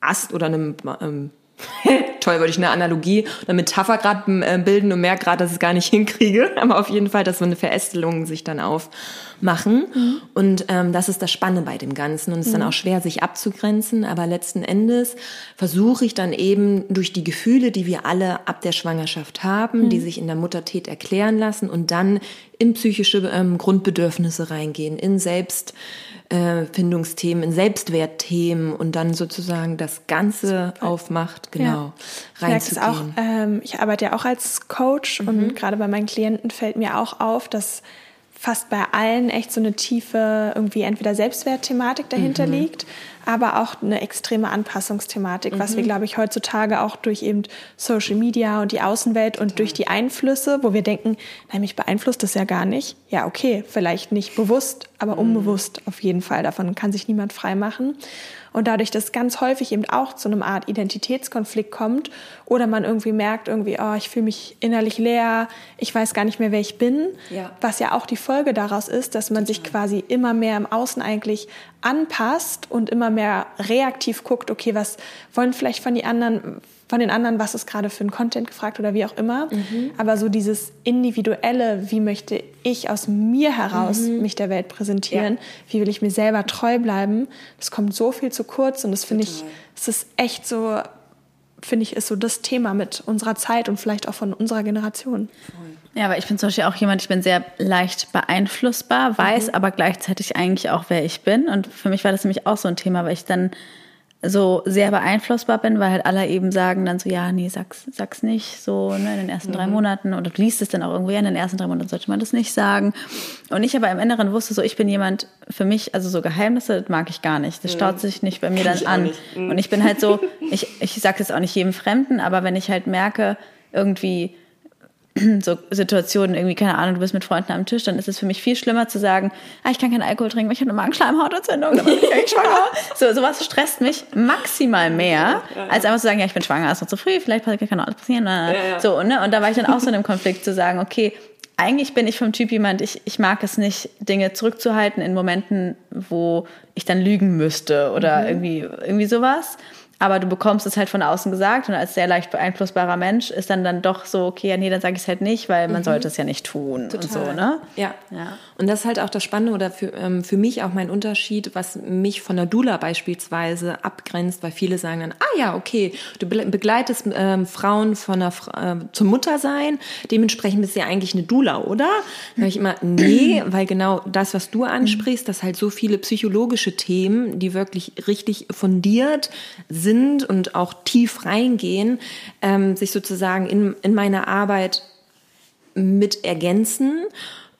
Ast oder einem ähm, Toll, würde ich eine Analogie oder Metapher gerade äh, bilden und merke gerade, dass ich es gar nicht hinkriege. Aber auf jeden Fall, dass so eine Verästelung sich dann aufmachen. Mhm. Und ähm, das ist das Spannende bei dem Ganzen. Und es ist mhm. dann auch schwer, sich abzugrenzen. Aber letzten Endes versuche ich dann eben durch die Gefühle, die wir alle ab der Schwangerschaft haben, mhm. die sich in der Muttertät erklären lassen und dann in psychische ähm, Grundbedürfnisse reingehen, in Selbst äh, Findungsthemen, in Selbstwertthemen und dann sozusagen das Ganze Super. aufmacht, genau, ja. reinzugehen. Auch, ähm, ich arbeite ja auch als Coach mhm. und gerade bei meinen Klienten fällt mir auch auf, dass fast bei allen echt so eine tiefe, irgendwie entweder Selbstwertthematik dahinter mhm. liegt, aber auch eine extreme Anpassungsthematik, mhm. was wir, glaube ich, heutzutage auch durch eben Social Media und die Außenwelt und durch die Einflüsse, wo wir denken, nein, mich beeinflusst das ja gar nicht. Ja, okay, vielleicht nicht bewusst, aber mhm. unbewusst auf jeden Fall. Davon kann sich niemand frei machen. Und dadurch, dass ganz häufig eben auch zu einem Art Identitätskonflikt kommt oder man irgendwie merkt, irgendwie, oh, ich fühle mich innerlich leer, ich weiß gar nicht mehr, wer ich bin, ja. was ja auch die Folge daraus ist, dass man sich quasi immer mehr im Außen eigentlich anpasst und immer mehr reaktiv guckt, okay, was wollen vielleicht von die anderen, von den anderen, was ist gerade für ein Content gefragt oder wie auch immer. Mhm. Aber so dieses individuelle, wie möchte ich aus mir heraus mhm. mich der Welt präsentieren, ja. wie will ich mir selber treu bleiben, das kommt so viel zu kurz und das finde ich, es ist echt so, finde ich, ist so das Thema mit unserer Zeit und vielleicht auch von unserer Generation. Ja, aber ich bin zum Beispiel auch jemand, ich bin sehr leicht beeinflussbar, weiß mhm. aber gleichzeitig eigentlich auch, wer ich bin. Und für mich war das nämlich auch so ein Thema, weil ich dann so sehr beeinflussbar bin, weil halt alle eben sagen dann so, ja, nee, sag's, sag's nicht so ne, in den ersten mhm. drei Monaten oder du liest es dann auch irgendwo, ja, in den ersten drei Monaten sollte man das nicht sagen. Und ich aber im Inneren wusste so, ich bin jemand, für mich, also so Geheimnisse das mag ich gar nicht. Das mhm. staut sich nicht bei mir dann an. Mhm. Und ich bin halt so, ich, ich sage das auch nicht jedem Fremden, aber wenn ich halt merke, irgendwie, so Situationen, irgendwie, keine Ahnung, du bist mit Freunden am Tisch, dann ist es für mich viel schlimmer zu sagen, ah, ich kann keinen Alkohol trinken, weil ich habe eine Magenschleimhautentzündung, dann bin ich eigentlich schwanger. So, sowas stresst mich maximal mehr, als einfach zu sagen, ja, ich bin schwanger, ist noch zu früh, vielleicht kann noch alles passieren. So, ne? Und da war ich dann auch so in einem Konflikt zu sagen, okay, eigentlich bin ich vom Typ jemand, ich, ich mag es nicht, Dinge zurückzuhalten in Momenten, wo ich dann lügen müsste oder mhm. irgendwie, irgendwie sowas aber du bekommst es halt von außen gesagt und als sehr leicht beeinflussbarer Mensch ist dann dann doch so, okay, ja, nee, dann sage ich es halt nicht, weil man mhm. sollte es ja nicht tun Total. und so, ne? Ja. ja. Und das ist halt auch das Spannende oder für, ähm, für mich auch mein Unterschied, was mich von der Dula beispielsweise abgrenzt, weil viele sagen dann, ah ja, okay, du begleitest ähm, Frauen von der, äh, zum Muttersein, dementsprechend bist du ja eigentlich eine Dula, oder? Da ich immer, nee, weil genau das, was du ansprichst, dass halt so viele psychologische Themen, die wirklich richtig fundiert sind und auch tief reingehen, ähm, sich sozusagen in, in meiner Arbeit mit ergänzen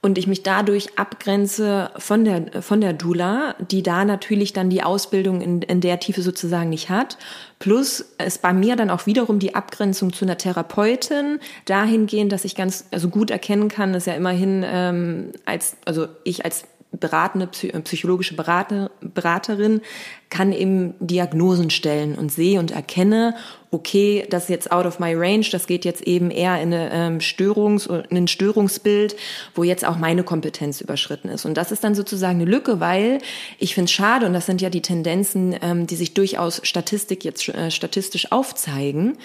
und ich mich dadurch abgrenze von der, von der Dula, die da natürlich dann die Ausbildung in, in der Tiefe sozusagen nicht hat. Plus ist bei mir dann auch wiederum die Abgrenzung zu einer Therapeutin dahingehend, dass ich ganz also gut erkennen kann, dass ja immerhin ähm, als also ich als beratende psychologische Berater, Beraterin kann eben Diagnosen stellen und sehe und erkenne, okay, das ist jetzt out of my range, das geht jetzt eben eher in, eine, ähm, Störungs, in ein Störungsbild, wo jetzt auch meine Kompetenz überschritten ist. Und das ist dann sozusagen eine Lücke, weil ich finde es schade, und das sind ja die Tendenzen, ähm, die sich durchaus Statistik jetzt äh, statistisch aufzeigen,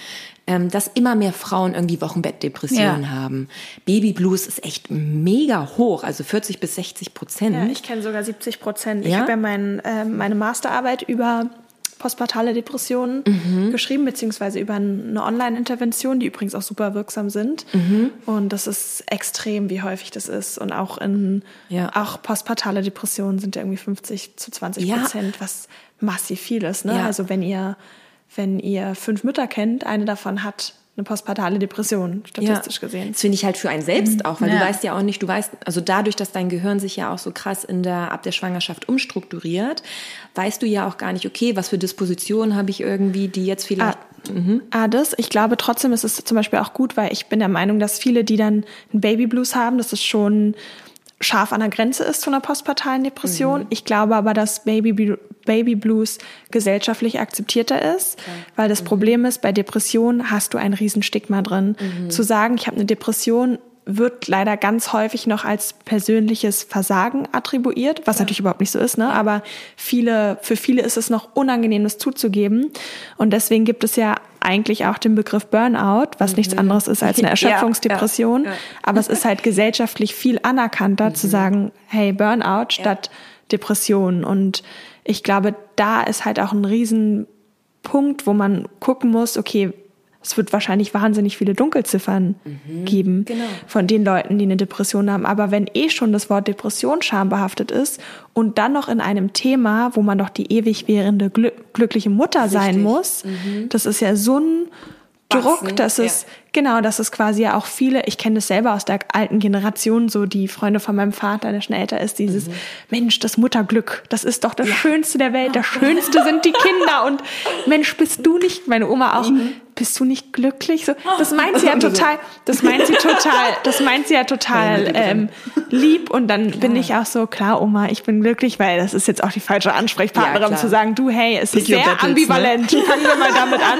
ähm, dass immer mehr Frauen irgendwie Wochenbettdepressionen ja. haben. Babyblues ist echt mega hoch, also 40 bis 60 Prozent. Ja, ich kenne sogar 70 Prozent. Ich ja? habe ja mein, äh, meine Masterarbeit Arbeit über postpartale Depressionen mhm. geschrieben, beziehungsweise über eine Online-Intervention, die übrigens auch super wirksam sind. Mhm. Und das ist extrem, wie häufig das ist. Und auch in ja. auch postpartale Depressionen sind ja irgendwie 50 zu 20 Prozent, ja. was massiv viel ist. Ne? Ja. Also wenn ihr, wenn ihr fünf Mütter kennt, eine davon hat eine postpartale Depression, statistisch ja. gesehen. Das finde ich halt für einen selbst auch, weil ja. du weißt ja auch nicht, du weißt, also dadurch, dass dein Gehirn sich ja auch so krass in der, ab der Schwangerschaft umstrukturiert, weißt du ja auch gar nicht, okay, was für Dispositionen habe ich irgendwie, die jetzt vielleicht. Ah, mhm. ah, das. Ich glaube trotzdem ist es zum Beispiel auch gut, weil ich bin der Meinung, dass viele, die dann einen Babyblues haben, das ist schon scharf an der Grenze ist zu einer postpartalen Depression. Mhm. Ich glaube aber, dass Baby, Baby Blues gesellschaftlich akzeptierter ist, okay. weil das mhm. Problem ist, bei Depressionen hast du ein Riesenstigma drin. Mhm. Zu sagen, ich habe eine Depression, wird leider ganz häufig noch als persönliches Versagen attribuiert, was ja. natürlich überhaupt nicht so ist, ne? Aber viele, für viele ist es noch unangenehm, das zuzugeben. Und deswegen gibt es ja eigentlich auch den Begriff Burnout, was mhm. nichts anderes ist als eine Erschöpfungsdepression. Ja, ja, Aber es ist halt gesellschaftlich viel anerkannter mhm. zu sagen, hey, Burnout statt Depression. Und ich glaube, da ist halt auch ein Riesenpunkt, wo man gucken muss, okay, es wird wahrscheinlich wahnsinnig viele Dunkelziffern mhm, geben genau. von den Leuten, die eine Depression haben. Aber wenn eh schon das Wort Depression schambehaftet ist und dann noch in einem Thema, wo man doch die ewig währende glück glückliche Mutter Richtig. sein muss, mhm. das ist ja so ein Druck, dass es, ja. genau, dass es quasi ja auch viele, ich kenne das selber aus der alten Generation, so die Freunde von meinem Vater, der schon älter ist, dieses, mhm. Mensch, das Mutterglück, das ist doch das ja. Schönste der Welt, das Schönste sind die Kinder und Mensch, bist du nicht, meine Oma auch, mhm. Bist du nicht glücklich? So, das meint sie ja total, das meint sie total, das meint sie ja total ähm, lieb und dann klar. bin ich auch so, klar, Oma, ich bin glücklich, weil das ist jetzt auch die falsche Ansprechpartnerin ja, zu sagen, du, hey, es Pick ist sehr battles, ne? ambivalent, ne? fangen wir mal damit an.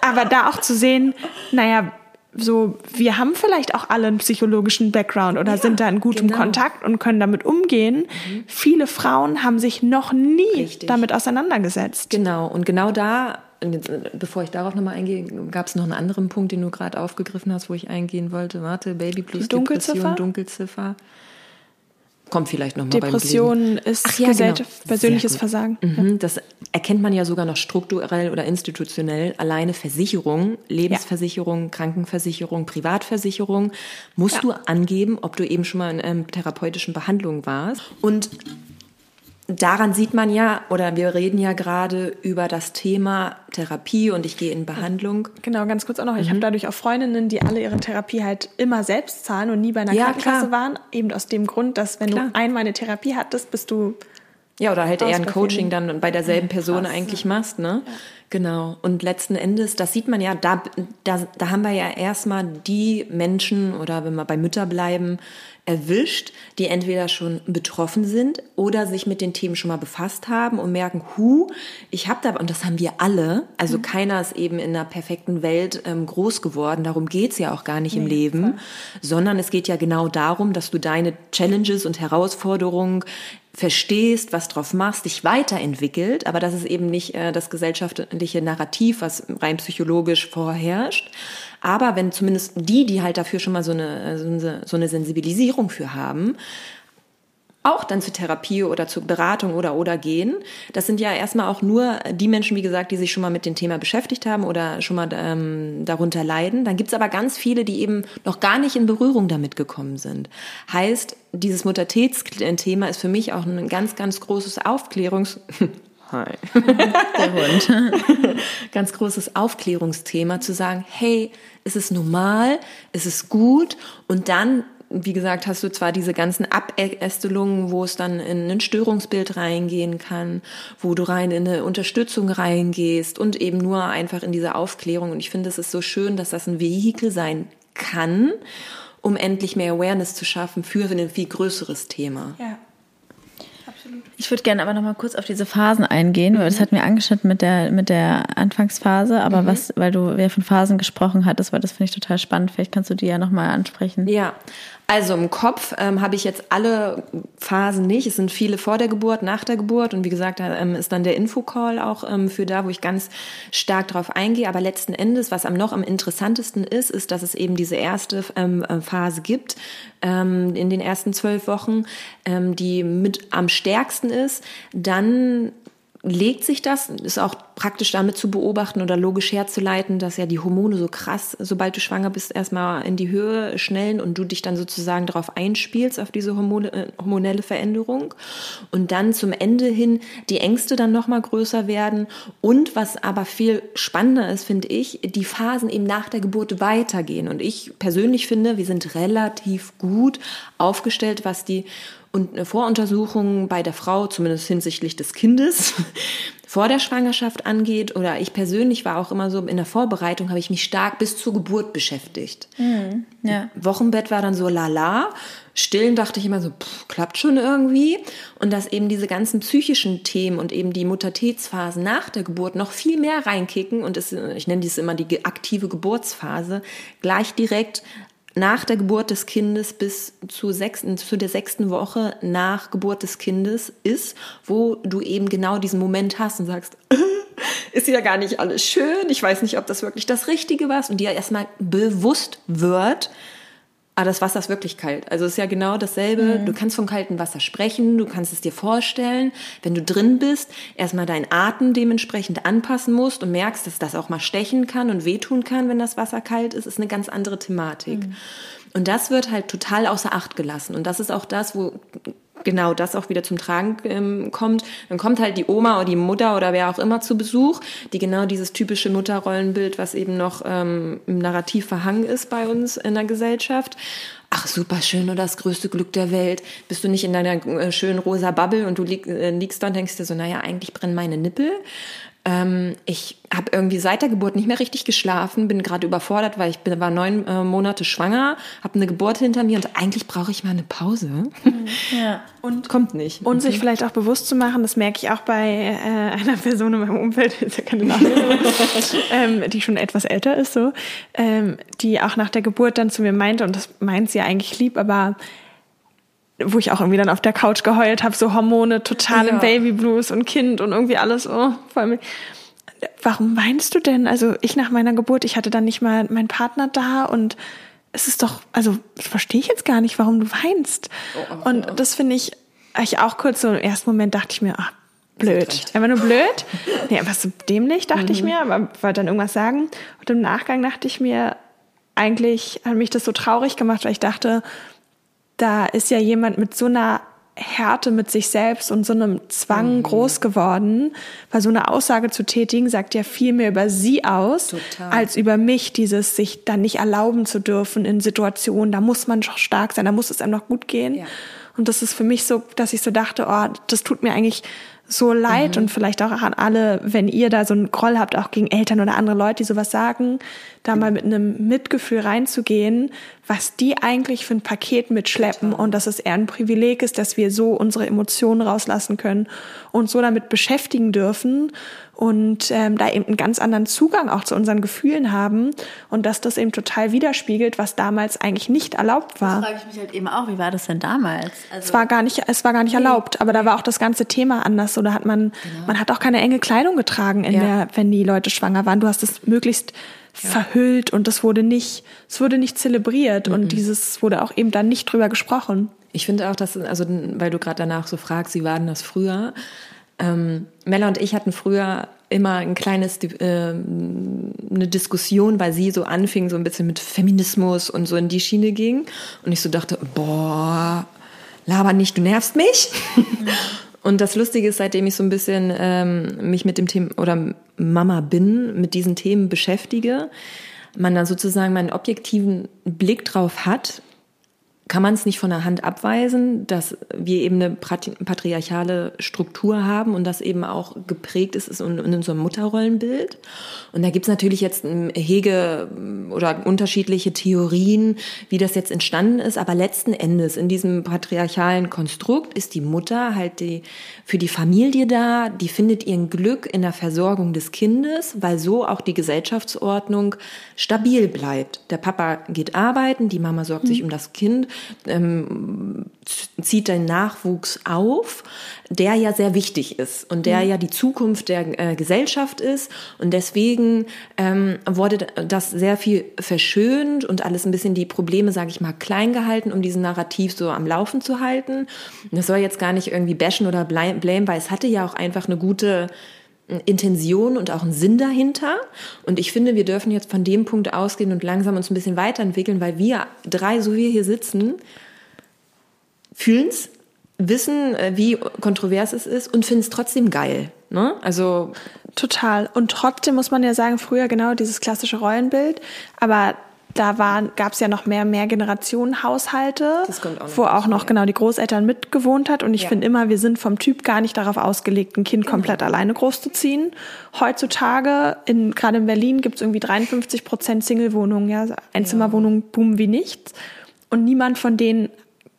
aber da auch zu sehen, naja, so, wir haben vielleicht auch alle einen psychologischen Background oder ja, sind da in gutem genau. Kontakt und können damit umgehen. Mhm. Viele Frauen haben sich noch nie Richtig. damit auseinandergesetzt. Genau, und genau da, bevor ich darauf nochmal eingehe, gab es noch einen anderen Punkt, den du gerade aufgegriffen hast, wo ich eingehen wollte. Warte, Baby plus Dunkelziffer? Depression, Dunkelziffer kommt vielleicht nochmal Depression ist Ach, ja, genau. persönliches Versagen. Mhm, das erkennt man ja sogar noch strukturell oder institutionell. Alleine Versicherung, Lebensversicherung, ja. Krankenversicherung, Privatversicherung musst ja. du angeben, ob du eben schon mal in ähm, therapeutischen Behandlungen warst. Und daran sieht man ja, oder wir reden ja gerade über das Thema Therapie und ich gehe in Behandlung. Genau, ganz kurz auch noch. Ich mhm. habe dadurch auch Freundinnen, die alle ihre Therapie halt immer selbst zahlen und nie bei einer ja, Krankenkasse klar. waren. Eben aus dem Grund, dass wenn klar. du einmal eine Therapie hattest, bist du ja, oder halt eher ein Coaching dann bei derselben Person Krass, eigentlich ja. machst, ne? Ja. Genau. Und letzten Endes, das sieht man ja, da, da, da haben wir ja erstmal die Menschen oder wenn wir bei Mütter bleiben, erwischt, die entweder schon betroffen sind oder sich mit den Themen schon mal befasst haben und merken, hu, ich habe da, und das haben wir alle, also mhm. keiner ist eben in einer perfekten Welt ähm, groß geworden, darum geht's ja auch gar nicht nee, im Leben, voll. sondern es geht ja genau darum, dass du deine Challenges und Herausforderungen verstehst, was drauf machst, dich weiterentwickelt, aber das ist eben nicht äh, das gesellschaftliche Narrativ, was rein psychologisch vorherrscht, aber wenn zumindest die, die halt dafür schon mal so eine, so eine Sensibilisierung für haben, auch dann zur Therapie oder zur Beratung oder oder gehen. Das sind ja erstmal auch nur die Menschen, wie gesagt, die sich schon mal mit dem Thema beschäftigt haben oder schon mal ähm, darunter leiden. Dann gibt's aber ganz viele, die eben noch gar nicht in Berührung damit gekommen sind. Heißt, dieses Muttertätsthema ist für mich auch ein ganz, ganz großes Aufklärungs... Hi. Der Hund. ganz großes Aufklärungsthema zu sagen, hey, es ist normal, es ist gut und dann wie gesagt, hast du zwar diese ganzen Abästelungen, wo es dann in ein Störungsbild reingehen kann, wo du rein in eine Unterstützung reingehst und eben nur einfach in diese Aufklärung. Und ich finde, es ist so schön, dass das ein Vehikel sein kann, um endlich mehr Awareness zu schaffen für ein viel größeres Thema. Ja. Ich würde gerne aber noch mal kurz auf diese Phasen eingehen, weil das hat mir angeschnitten mit der, mit der Anfangsphase, aber mhm. was, weil du wer von Phasen gesprochen hattest, weil das finde ich total spannend. Vielleicht kannst du die ja noch mal ansprechen. Ja, also im Kopf ähm, habe ich jetzt alle Phasen nicht. Es sind viele vor der Geburt, nach der Geburt und wie gesagt, da ähm, ist dann der Infocall auch ähm, für da, wo ich ganz stark drauf eingehe. Aber letzten Endes, was am noch am interessantesten ist, ist, dass es eben diese erste ähm, äh, Phase gibt ähm, in den ersten zwölf Wochen, ähm, die mit am stärksten ist. Dann legt sich das, ist auch praktisch damit zu beobachten oder logisch herzuleiten, dass ja die Hormone so krass, sobald du schwanger bist, erstmal in die Höhe schnellen und du dich dann sozusagen darauf einspielst, auf diese Hormone, äh, hormonelle Veränderung. Und dann zum Ende hin die Ängste dann nochmal größer werden. Und was aber viel spannender ist, finde ich, die Phasen eben nach der Geburt weitergehen. Und ich persönlich finde, wir sind relativ gut aufgestellt, was die und eine Voruntersuchung bei der Frau, zumindest hinsichtlich des Kindes, vor der Schwangerschaft angeht. Oder ich persönlich war auch immer so, in der Vorbereitung habe ich mich stark bis zur Geburt beschäftigt. Mhm, ja. Wochenbett war dann so lala. Stillen dachte ich immer so, pff, klappt schon irgendwie. Und dass eben diese ganzen psychischen Themen und eben die Muttertätsphasen nach der Geburt noch viel mehr reinkicken und es, ich nenne dies immer die aktive Geburtsphase, gleich direkt nach der Geburt des Kindes bis zu, sechsten, zu der sechsten Woche nach Geburt des Kindes ist, wo du eben genau diesen Moment hast und sagst, ist ja gar nicht alles schön, ich weiß nicht, ob das wirklich das Richtige war und dir erstmal bewusst wird, aber das Wasser ist wirklich kalt. Also es ist ja genau dasselbe. Mhm. Du kannst vom kalten Wasser sprechen, du kannst es dir vorstellen. Wenn du drin bist, erstmal deinen Atem dementsprechend anpassen musst und merkst, dass das auch mal stechen kann und wehtun kann, wenn das Wasser kalt ist, ist eine ganz andere Thematik. Mhm. Und das wird halt total außer Acht gelassen. Und das ist auch das, wo genau das auch wieder zum Tragen ähm, kommt. Dann kommt halt die Oma oder die Mutter oder wer auch immer zu Besuch, die genau dieses typische Mutterrollenbild, was eben noch ähm, im Narrativ verhangen ist bei uns in der Gesellschaft. Ach, super schön oder das größte Glück der Welt. Bist du nicht in deiner äh, schönen rosa Bubble und du lieg, äh, liegst da und denkst dir so, naja, eigentlich brennen meine Nippel. Ähm, ich habe irgendwie seit der Geburt nicht mehr richtig geschlafen, bin gerade überfordert, weil ich bin, war neun äh, Monate schwanger, habe eine Geburt hinter mir und eigentlich brauche ich mal eine Pause. Mhm. Ja. Und kommt nicht. Und sich vielleicht auch bewusst zu machen, das merke ich auch bei äh, einer Person in meinem Umfeld, ist ja keine Name, ähm, die schon etwas älter ist, so, ähm, die auch nach der Geburt dann zu mir meinte, und das meint sie ja eigentlich lieb, aber wo ich auch irgendwie dann auf der Couch geheult habe, so Hormone, total im Babyblues und Kind und irgendwie alles, oh, vor allem. Warum weinst du denn? Also ich nach meiner Geburt, ich hatte dann nicht mal meinen Partner da und es ist doch, also verstehe ich jetzt gar nicht, warum du weinst. Oh, oh, und das finde ich, ich auch kurz so im ersten Moment dachte ich mir, ach, blöd. Einfach nur blöd. Nee, einfach so dämlich, dachte mhm. ich mir, aber wollte dann irgendwas sagen. Und im Nachgang dachte ich mir, eigentlich hat mich das so traurig gemacht, weil ich dachte, da ist ja jemand mit so einer Härte mit sich selbst und so einem Zwang mhm. groß geworden, weil so eine Aussage zu tätigen sagt ja viel mehr über sie aus, Total. als über mich, dieses sich dann nicht erlauben zu dürfen in Situationen, da muss man doch stark sein, da muss es einem noch gut gehen. Ja. Und das ist für mich so, dass ich so dachte, oh, das tut mir eigentlich so leid mhm. und vielleicht auch an alle, wenn ihr da so einen Groll habt, auch gegen Eltern oder andere Leute, die sowas sagen, da mal mit einem Mitgefühl reinzugehen, was die eigentlich für ein Paket mitschleppen. Und dass es eher ein Privileg ist, dass wir so unsere Emotionen rauslassen können und so damit beschäftigen dürfen und ähm, da eben einen ganz anderen Zugang auch zu unseren Gefühlen haben und dass das eben total widerspiegelt, was damals eigentlich nicht erlaubt war. Das frage ich mich halt eben auch, wie war das denn damals? Also es war gar nicht, es war gar nicht nee. erlaubt, aber da war auch das ganze Thema anders. Oder hat man, genau. man hat auch keine enge Kleidung getragen, in ja. der, wenn die Leute schwanger waren. Du hast es möglichst ja. verhüllt und das wurde nicht, es wurde nicht zelebriert mhm. und dieses wurde auch eben dann nicht drüber gesprochen. Ich finde auch, dass, also weil du gerade danach so fragst, wie war denn das früher? Ähm, Mella und ich hatten früher immer ein kleines äh, eine Diskussion, weil sie so anfing, so ein bisschen mit Feminismus und so in die Schiene ging. Und ich so dachte, boah, laber nicht, du nervst mich. Und das Lustige ist, seitdem ich so ein bisschen ähm, mich mit dem Thema oder Mama bin, mit diesen Themen beschäftige, man dann sozusagen meinen objektiven Blick drauf hat kann man es nicht von der Hand abweisen, dass wir eben eine patriarchale Struktur haben und das eben auch geprägt ist in, in unserem Mutterrollenbild. Und da gibt es natürlich jetzt Hege oder unterschiedliche Theorien, wie das jetzt entstanden ist. Aber letzten Endes in diesem patriarchalen Konstrukt ist die Mutter halt die, für die Familie da, die findet ihren Glück in der Versorgung des Kindes, weil so auch die Gesellschaftsordnung stabil bleibt. Der Papa geht arbeiten, die Mama sorgt mhm. sich um das Kind ähm, zieht den Nachwuchs auf, der ja sehr wichtig ist und der mhm. ja die Zukunft der äh, Gesellschaft ist. Und deswegen ähm, wurde das sehr viel verschönt und alles ein bisschen die Probleme, sage ich mal, klein gehalten, um diesen Narrativ so am Laufen zu halten. Und das soll jetzt gar nicht irgendwie bashen oder blame, weil es hatte ja auch einfach eine gute Intention und auch einen Sinn dahinter. Und ich finde, wir dürfen jetzt von dem Punkt ausgehen und langsam uns ein bisschen weiterentwickeln, weil wir drei, so wie wir hier sitzen, fühlen es, wissen, äh, wie kontrovers es ist und finden es trotzdem geil. Ne? Also total. Und trotzdem muss man ja sagen, früher genau dieses klassische Rollenbild, aber da gab es ja noch mehr Mehrgenerationenhaushalte, wo auch noch genau die Großeltern mitgewohnt hat. Und ich ja. finde immer, wir sind vom Typ gar nicht darauf ausgelegt, ein Kind genau. komplett alleine großzuziehen. Heutzutage, in, gerade in Berlin, gibt es irgendwie 53 Prozent Single-Wohnungen, ja, Einzimmerwohnungen boomen wie nichts. Und niemand von denen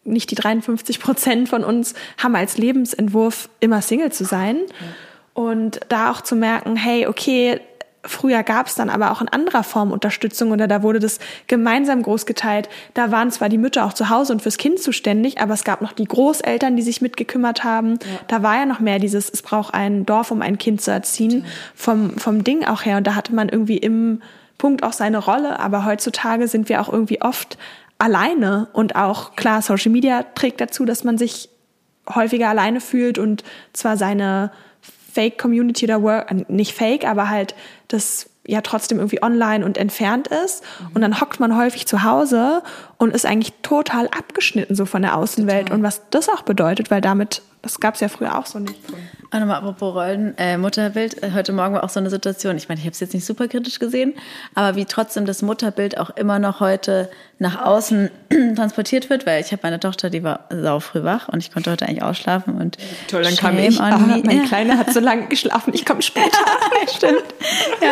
nicht die 53 Prozent von uns haben als Lebensentwurf immer Single zu sein. Und da auch zu merken, hey, okay, früher gab es dann aber auch in anderer Form Unterstützung oder da wurde das gemeinsam groß geteilt. Da waren zwar die Mütter auch zu Hause und fürs Kind zuständig, aber es gab noch die Großeltern, die sich mitgekümmert haben. Ja. Da war ja noch mehr dieses, es braucht ein Dorf, um ein Kind zu erziehen, vom, vom Ding auch her. Und da hatte man irgendwie im Punkt auch seine Rolle, aber heutzutage sind wir auch irgendwie oft alleine und auch klar, Social Media trägt dazu, dass man sich häufiger alleine fühlt und zwar seine Fake-Community oder Work, äh, nicht Fake, aber halt das ja trotzdem irgendwie online und entfernt ist. Und dann hockt man häufig zu Hause und ist eigentlich total abgeschnitten so von der Außenwelt total. und was das auch bedeutet, weil damit, das gab es ja früher auch so nicht. Und nochmal apropos Rollen, äh, Mutterbild. Äh, heute Morgen war auch so eine Situation, ich meine, ich habe es jetzt nicht super kritisch gesehen, aber wie trotzdem das Mutterbild auch immer noch heute nach außen transportiert wird, weil ich habe meine Tochter, die war sau früh wach und ich konnte heute eigentlich ausschlafen und toll, dann kam ich, ah, mein Kleiner hat so lange geschlafen, ich komme später. Stimmt. Ja.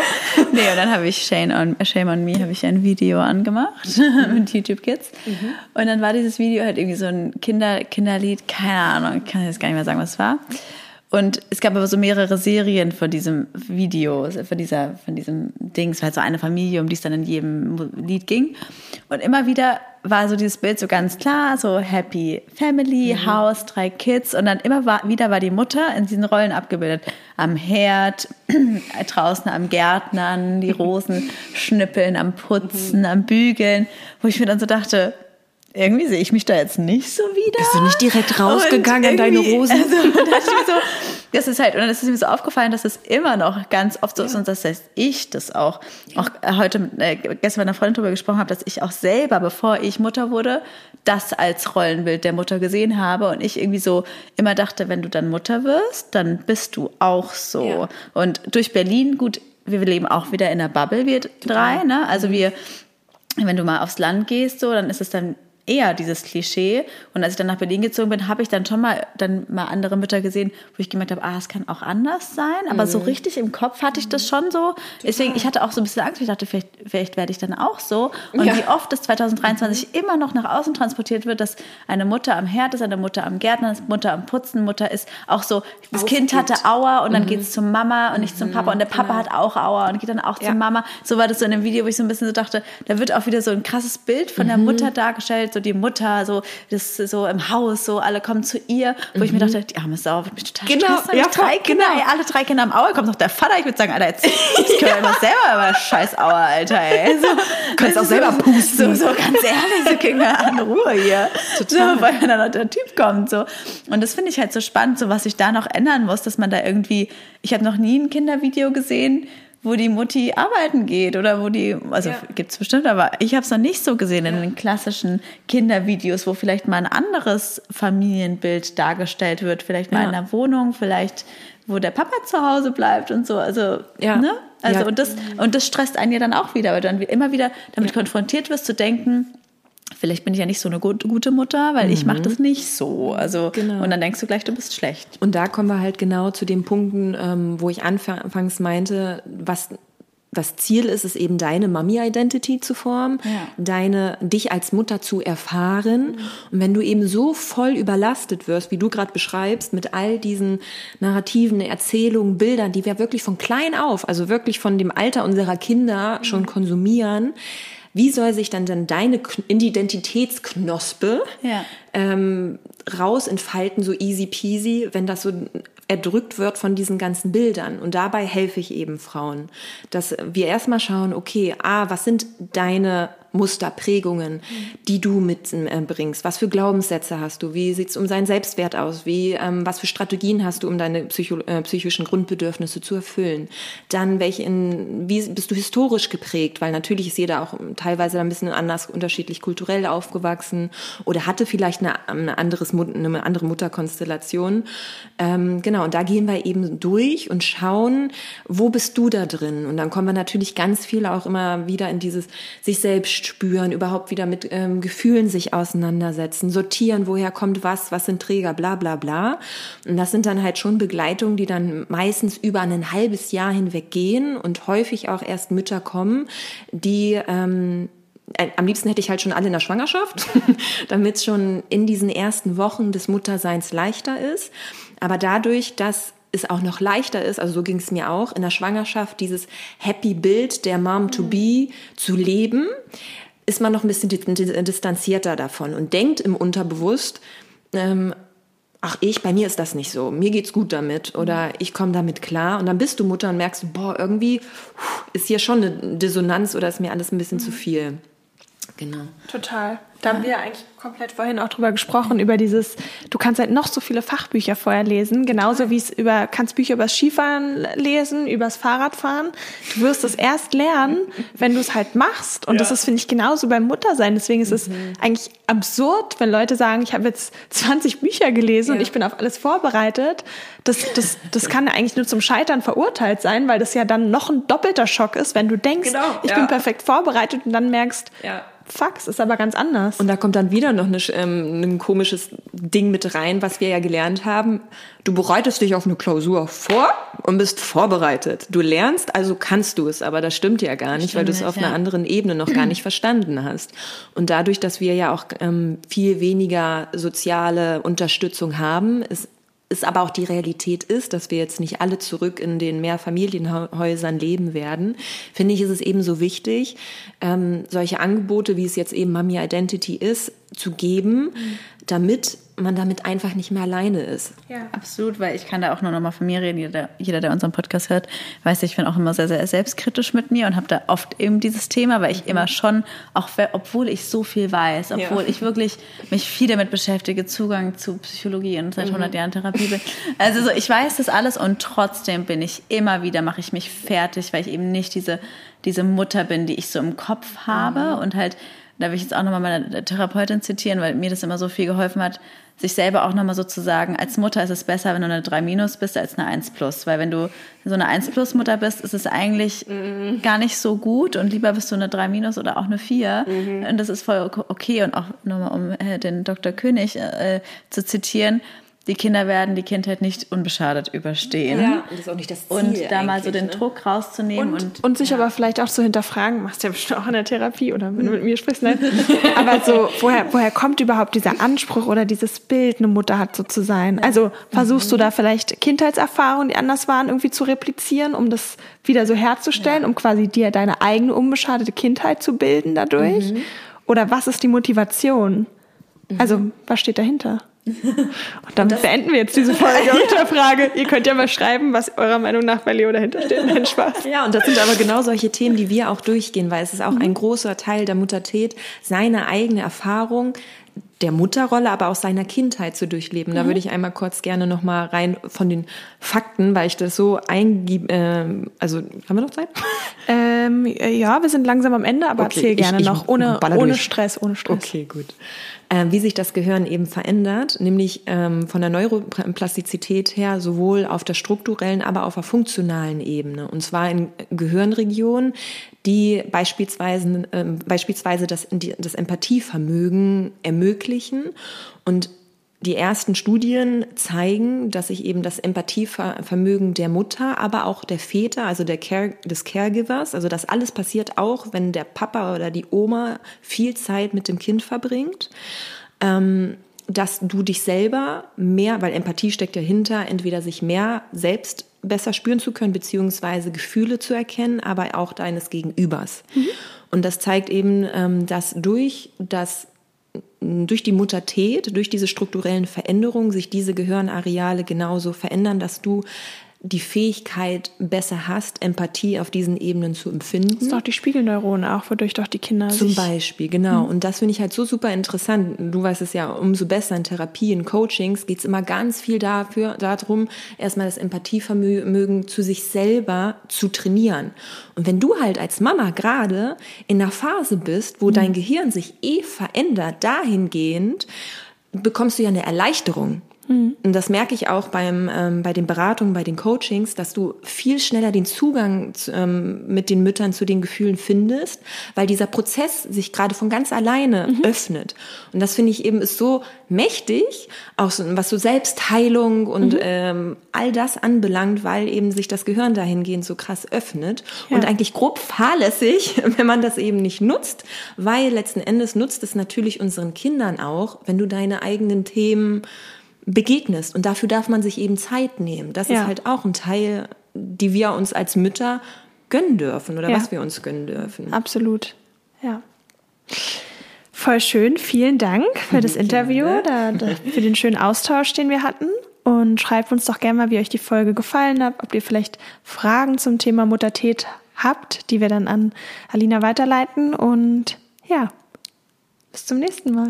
Nee, und dann habe ich Shame on, Shame on Me, habe ich ein Video angemacht mit YouTube Kids mhm. und dann war dieses Video halt irgendwie so ein Kinder, Kinderlied, keine Ahnung, ich kann jetzt gar nicht mehr sagen, was es war. Und es gab aber so mehrere Serien von diesem Video, von dieser, von diesem Ding. Es war halt so eine Familie, um die es dann in jedem Lied ging. Und immer wieder war so dieses Bild so ganz klar, so Happy Family, mhm. Haus, drei Kids. Und dann immer war, wieder war die Mutter in diesen Rollen abgebildet. Am Herd, draußen am Gärtnern, die Rosen schnippeln, am Putzen, mhm. am Bügeln. Wo ich mir dann so dachte, irgendwie sehe ich mich da jetzt nicht so wieder. Bist du nicht direkt rausgegangen in deine Rosen? Also, das, so, das ist halt, und dann ist es mir so aufgefallen, dass es immer noch ganz oft so ist, und das heißt ich das auch, auch heute, äh, gestern mit einer Freundin darüber gesprochen habe, dass ich auch selber, bevor ich Mutter wurde, das als Rollenbild der Mutter gesehen habe und ich irgendwie so immer dachte, wenn du dann Mutter wirst, dann bist du auch so. Ja. Und durch Berlin, gut, wir leben auch wieder in der Bubble, wir drei, ne? Also wir, wenn du mal aufs Land gehst, so, dann ist es dann eher dieses Klischee. Und als ich dann nach Berlin gezogen bin, habe ich dann schon mal dann mal andere Mütter gesehen, wo ich gemerkt habe, ah, es kann auch anders sein. Aber mhm. so richtig im Kopf hatte ich das schon so. Deswegen, ich hatte auch so ein bisschen Angst. Ich dachte, vielleicht, vielleicht werde ich dann auch so. Und ja. wie oft das 2023 mhm. immer noch nach außen transportiert wird, dass eine Mutter am Herd ist, eine Mutter am Gärtner ist, Mutter am Putzen, Mutter ist auch so, das Aufgeht. Kind hatte Aua und dann mhm. geht es zur Mama und nicht zum Papa. Und der Papa genau. hat auch Aua und geht dann auch ja. zur Mama. So war das so in dem Video, wo ich so ein bisschen so dachte, da wird auch wieder so ein krasses Bild von der mhm. Mutter dargestellt so die Mutter, so das so im Haus, so alle kommen zu ihr, wo mhm. ich mir mhm. dachte, die arme Sau wird mich total genau, stressen. Ja, drei Kinder, genau. ey, alle drei Kinder am Auer, kommt noch der Vater, ich würde sagen, Alter, jetzt können wir selber aber scheiß Auer, Alter, ey. So, kannst auch selber pusten. So, so ganz ehrlich, so Kinder an Ruhe hier. Total. So, weil dann noch der Typ kommt, so. Und das finde ich halt so spannend, so was sich da noch ändern muss, dass man da irgendwie, ich habe noch nie ein Kindervideo gesehen, wo die Mutti arbeiten geht oder wo die, also ja. gibt's bestimmt, aber ich habe es noch nicht so gesehen in den klassischen Kindervideos, wo vielleicht mal ein anderes Familienbild dargestellt wird, vielleicht mal ja. in einer Wohnung, vielleicht wo der Papa zu Hause bleibt und so, also ja. ne? Also und das und das stresst einen ja dann auch wieder, weil du dann immer wieder damit konfrontiert wirst zu denken, vielleicht bin ich ja nicht so eine gut, gute Mutter, weil ich mache das nicht so. Also Genau. und dann denkst du gleich, du bist schlecht. Und da kommen wir halt genau zu den Punkten, ähm, wo ich anfangs meinte, was das Ziel ist, ist eben deine Mami-Identity zu formen, Ja. deine, dich als Mutter zu erfahren. Und wenn du eben so voll überlastet wirst, wie du gerade beschreibst, mit all diesen Narrativen, Erzählungen, Bildern, die wir wirklich von klein auf, also wirklich von dem Alter unserer Kinder schon konsumieren, wie soll sich dann denn deine Identitätsknospe Ja. ähm, raus entfalten, so easy peasy, wenn das so erdrückt wird von diesen ganzen Bildern. Und dabei helfe ich eben Frauen, dass wir erstmal schauen, okay, ah, was sind deine Musterprägungen, die du mitbringst? Was für Glaubenssätze hast du? Wie sieht's um seinen Selbstwert aus? Wie, ähm, was für Strategien hast du, um deine psycho äh, psychischen Grundbedürfnisse zu erfüllen? Dann, welche in, wie bist du historisch geprägt? Weil natürlich ist jeder auch teilweise ein bisschen anders, unterschiedlich kulturell aufgewachsen oder hatte vielleicht eine, eine, anderes, eine andere Mutterkonstellation. Ähm, genau, und da gehen wir eben durch und schauen, wo bist du da drin? Und dann kommen wir natürlich ganz viel auch immer wieder in dieses sich selbst spüren, überhaupt wieder mit ähm, Gefühlen sich auseinandersetzen, sortieren, woher kommt was, was sind Träger, bla bla bla. Und das sind dann halt schon Begleitungen, die dann meistens über ein halbes Jahr hinweg gehen und häufig auch erst Mütter kommen, die ähm, äh, am liebsten hätte ich halt schon alle in der Schwangerschaft, damit es schon in diesen ersten Wochen des Mutterseins leichter ist. Aber dadurch, dass es auch noch leichter ist, also so ging es mir auch, in der Schwangerschaft dieses Happy Bild der Mom to be zu leben, ist man noch ein bisschen di- di- distanzierter davon und denkt im Unterbewusst, ähm, ach ich, bei mir ist das nicht so, mir geht's gut damit oder ich komme damit klar und dann bist du Mutter und merkst, boah, irgendwie ist hier schon eine Dissonanz oder ist mir alles ein bisschen zu viel. Genau. Total. Da haben wir eigentlich komplett vorhin auch drüber gesprochen, über dieses, du kannst halt noch so viele Fachbücher vorher lesen, genauso wie es über, kannst Bücher über das Skifahren lesen, übers Fahrradfahren. Du wirst es erst lernen, wenn du es halt machst. Und das ist, finde ich, genauso beim Muttersein. Deswegen ist es eigentlich absurd, wenn Leute sagen, ich habe jetzt 20 Bücher gelesen und ich bin auf alles vorbereitet. Das, das, das kann eigentlich nur zum Scheitern verurteilt sein, weil das ja dann noch ein doppelter Schock ist, wenn du denkst, Genau, ich ja. bin perfekt vorbereitet und dann merkst, Ja. es ist aber ganz anders. Und da kommt dann wieder noch eine, ähm, ein komisches Ding mit rein, was wir ja gelernt haben. Du bereitest dich auf eine Klausur vor und bist vorbereitet. Du lernst, also kannst du es, aber das stimmt ja gar nicht, weil du es nicht, auf einer ja. anderen Ebene noch gar nicht verstanden hast. Und dadurch, dass wir ja auch ähm, viel weniger soziale Unterstützung haben, ist es aber auch die Realität ist, dass wir jetzt nicht alle zurück in den Mehrfamilienhäusern leben werden, finde ich, ist es eben so wichtig, ähm, solche Angebote, wie es jetzt eben Mami Identity ist, zu geben, damit man damit einfach nicht mehr alleine ist. Ja. Absolut, weil ich kann da auch nur noch mal von mir reden. Jeder, jeder, der unseren Podcast hört, weiß, ich bin auch immer sehr, sehr selbstkritisch mit mir und habe da oft eben dieses Thema, weil ich immer schon, auch obwohl ich so viel weiß, obwohl Ja. ich wirklich mich viel damit beschäftige, Zugang zu Psychologie und seit 100 Jahren Therapie bin. Also so, ich weiß das alles und trotzdem bin ich immer wieder, mache ich mich fertig, weil ich eben nicht diese, diese Mutter bin, die ich so im Kopf habe und halt da will ich jetzt auch nochmal meine Therapeutin zitieren, weil mir das immer so viel geholfen hat, sich selber auch nochmal so zu sagen, als Mutter ist es besser, wenn du eine 3 minus bist, als eine 1 plus. Weil wenn du so eine 1 plus Mutter bist, ist es eigentlich gar nicht so gut und lieber bist du eine 3 minus oder auch eine 4. Und das ist voll okay. Und auch nochmal, um äh, den Dr. König äh, zu zitieren, die Kinder werden die Kindheit nicht unbeschadet überstehen. und das ist auch nicht das Ziel. Und da mal so den ne? Druck rauszunehmen Und, und, und, sich aber vielleicht auch zu hinterfragen, machst du ja bestimmt auch in der Therapie oder wenn du mit mir sprichst, nein. aber so, woher, woher kommt überhaupt dieser Anspruch oder dieses Bild, eine Mutter hat so zu sein? Also versuchst du da vielleicht Kindheitserfahrungen, die anders waren, irgendwie zu replizieren, um das wieder so herzustellen, um quasi dir deine eigene unbeschadete Kindheit zu bilden dadurch? Oder was ist die Motivation? Also, was steht dahinter? Und damit beenden wir jetzt diese Folge mit der Frage. Ihr könnt ja mal schreiben, was eurer Meinung nach bei Leo dahinter steht. Nein, Spaß. Ja, und das sind aber genau solche Themen, die wir auch durchgehen, weil es ist auch Mhm. ein großer Teil der Muttertät, seine eigene Erfahrung der Mutterrolle, aber auch seiner Kindheit zu durchleben. Mhm. Da würde ich einmal kurz gerne noch mal rein von den Fakten, weil ich das so eingib, äh, also haben wir noch Zeit? Ähm, ja, wir sind langsam am Ende, aber Okay, erzähl ich- gerne ich noch. Ohne, ohne. Stress, ohne Stress. Okay, gut. Ähm, wie sich das Gehirn eben verändert, nämlich ähm, von der Neuroplastizität her sowohl auf der strukturellen, aber auch auf der funktionalen Ebene. Und zwar in Gehirnregionen, die beispielsweise, äh, beispielsweise das, das Empathievermögen ermöglichen und die ersten Studien zeigen, dass sich eben das Empathievermögen der Mutter, aber auch der Väter, also der Care, des Caregivers, also das alles passiert auch, wenn der Papa oder die Oma viel Zeit mit dem Kind verbringt. Ähm, dass du dich selber mehr, weil Empathie steckt dahinter, entweder sich mehr selbst besser spüren zu können, beziehungsweise Gefühle zu erkennen, aber auch deines Gegenübers. Mhm. Und das zeigt eben, ähm, dass durch das durch die Muttertät, durch diese strukturellen Veränderungen sich diese Gehirnareale genauso verändern, dass du die Fähigkeit besser hast, Empathie auf diesen Ebenen zu empfinden. Das ist doch die Spiegelneuronen auch, wodurch doch die Kinder Zum Beispiel, genau. Mhm. Und das finde ich halt so super interessant. Du weißt es ja, umso besser in Therapie, in Coachings geht es immer ganz viel dafür, darum, erstmal das Empathievermögen zu sich selber zu trainieren. Und wenn du halt als Mama gerade in einer Phase bist, wo mhm. dein Gehirn sich eh verändert, dahingehend, bekommst du ja eine Erleichterung. Mhm. Und das merke ich auch beim, ähm, bei den Beratungen, bei den Coachings, dass du viel schneller den Zugang zu, ähm, mit den Müttern zu den Gefühlen findest, weil dieser Prozess sich gerade von ganz alleine mhm. öffnet. Und das finde ich eben ist so mächtig, auch so, was so Selbstheilung und mhm. ähm, all das anbelangt, weil eben sich das Gehirn dahingehend so krass öffnet ja. und eigentlich grob fahrlässig, wenn man das eben nicht nutzt, weil letzten Endes nutzt es natürlich unseren Kindern auch, wenn du deine eigenen Themen begegnest. Und dafür darf man sich eben Zeit nehmen. Das ja. ist halt auch ein Teil, die wir uns als Mütter gönnen dürfen oder ja. was wir uns gönnen dürfen. Absolut. Ja. Voll schön. Vielen Dank für das Interview, da, da, für den schönen Austausch, den wir hatten. Und schreibt uns doch gerne mal, wie euch die Folge gefallen hat, ob ihr vielleicht Fragen zum Thema Muttertät habt, die wir dann an Alina weiterleiten. Und ja, bis zum nächsten Mal.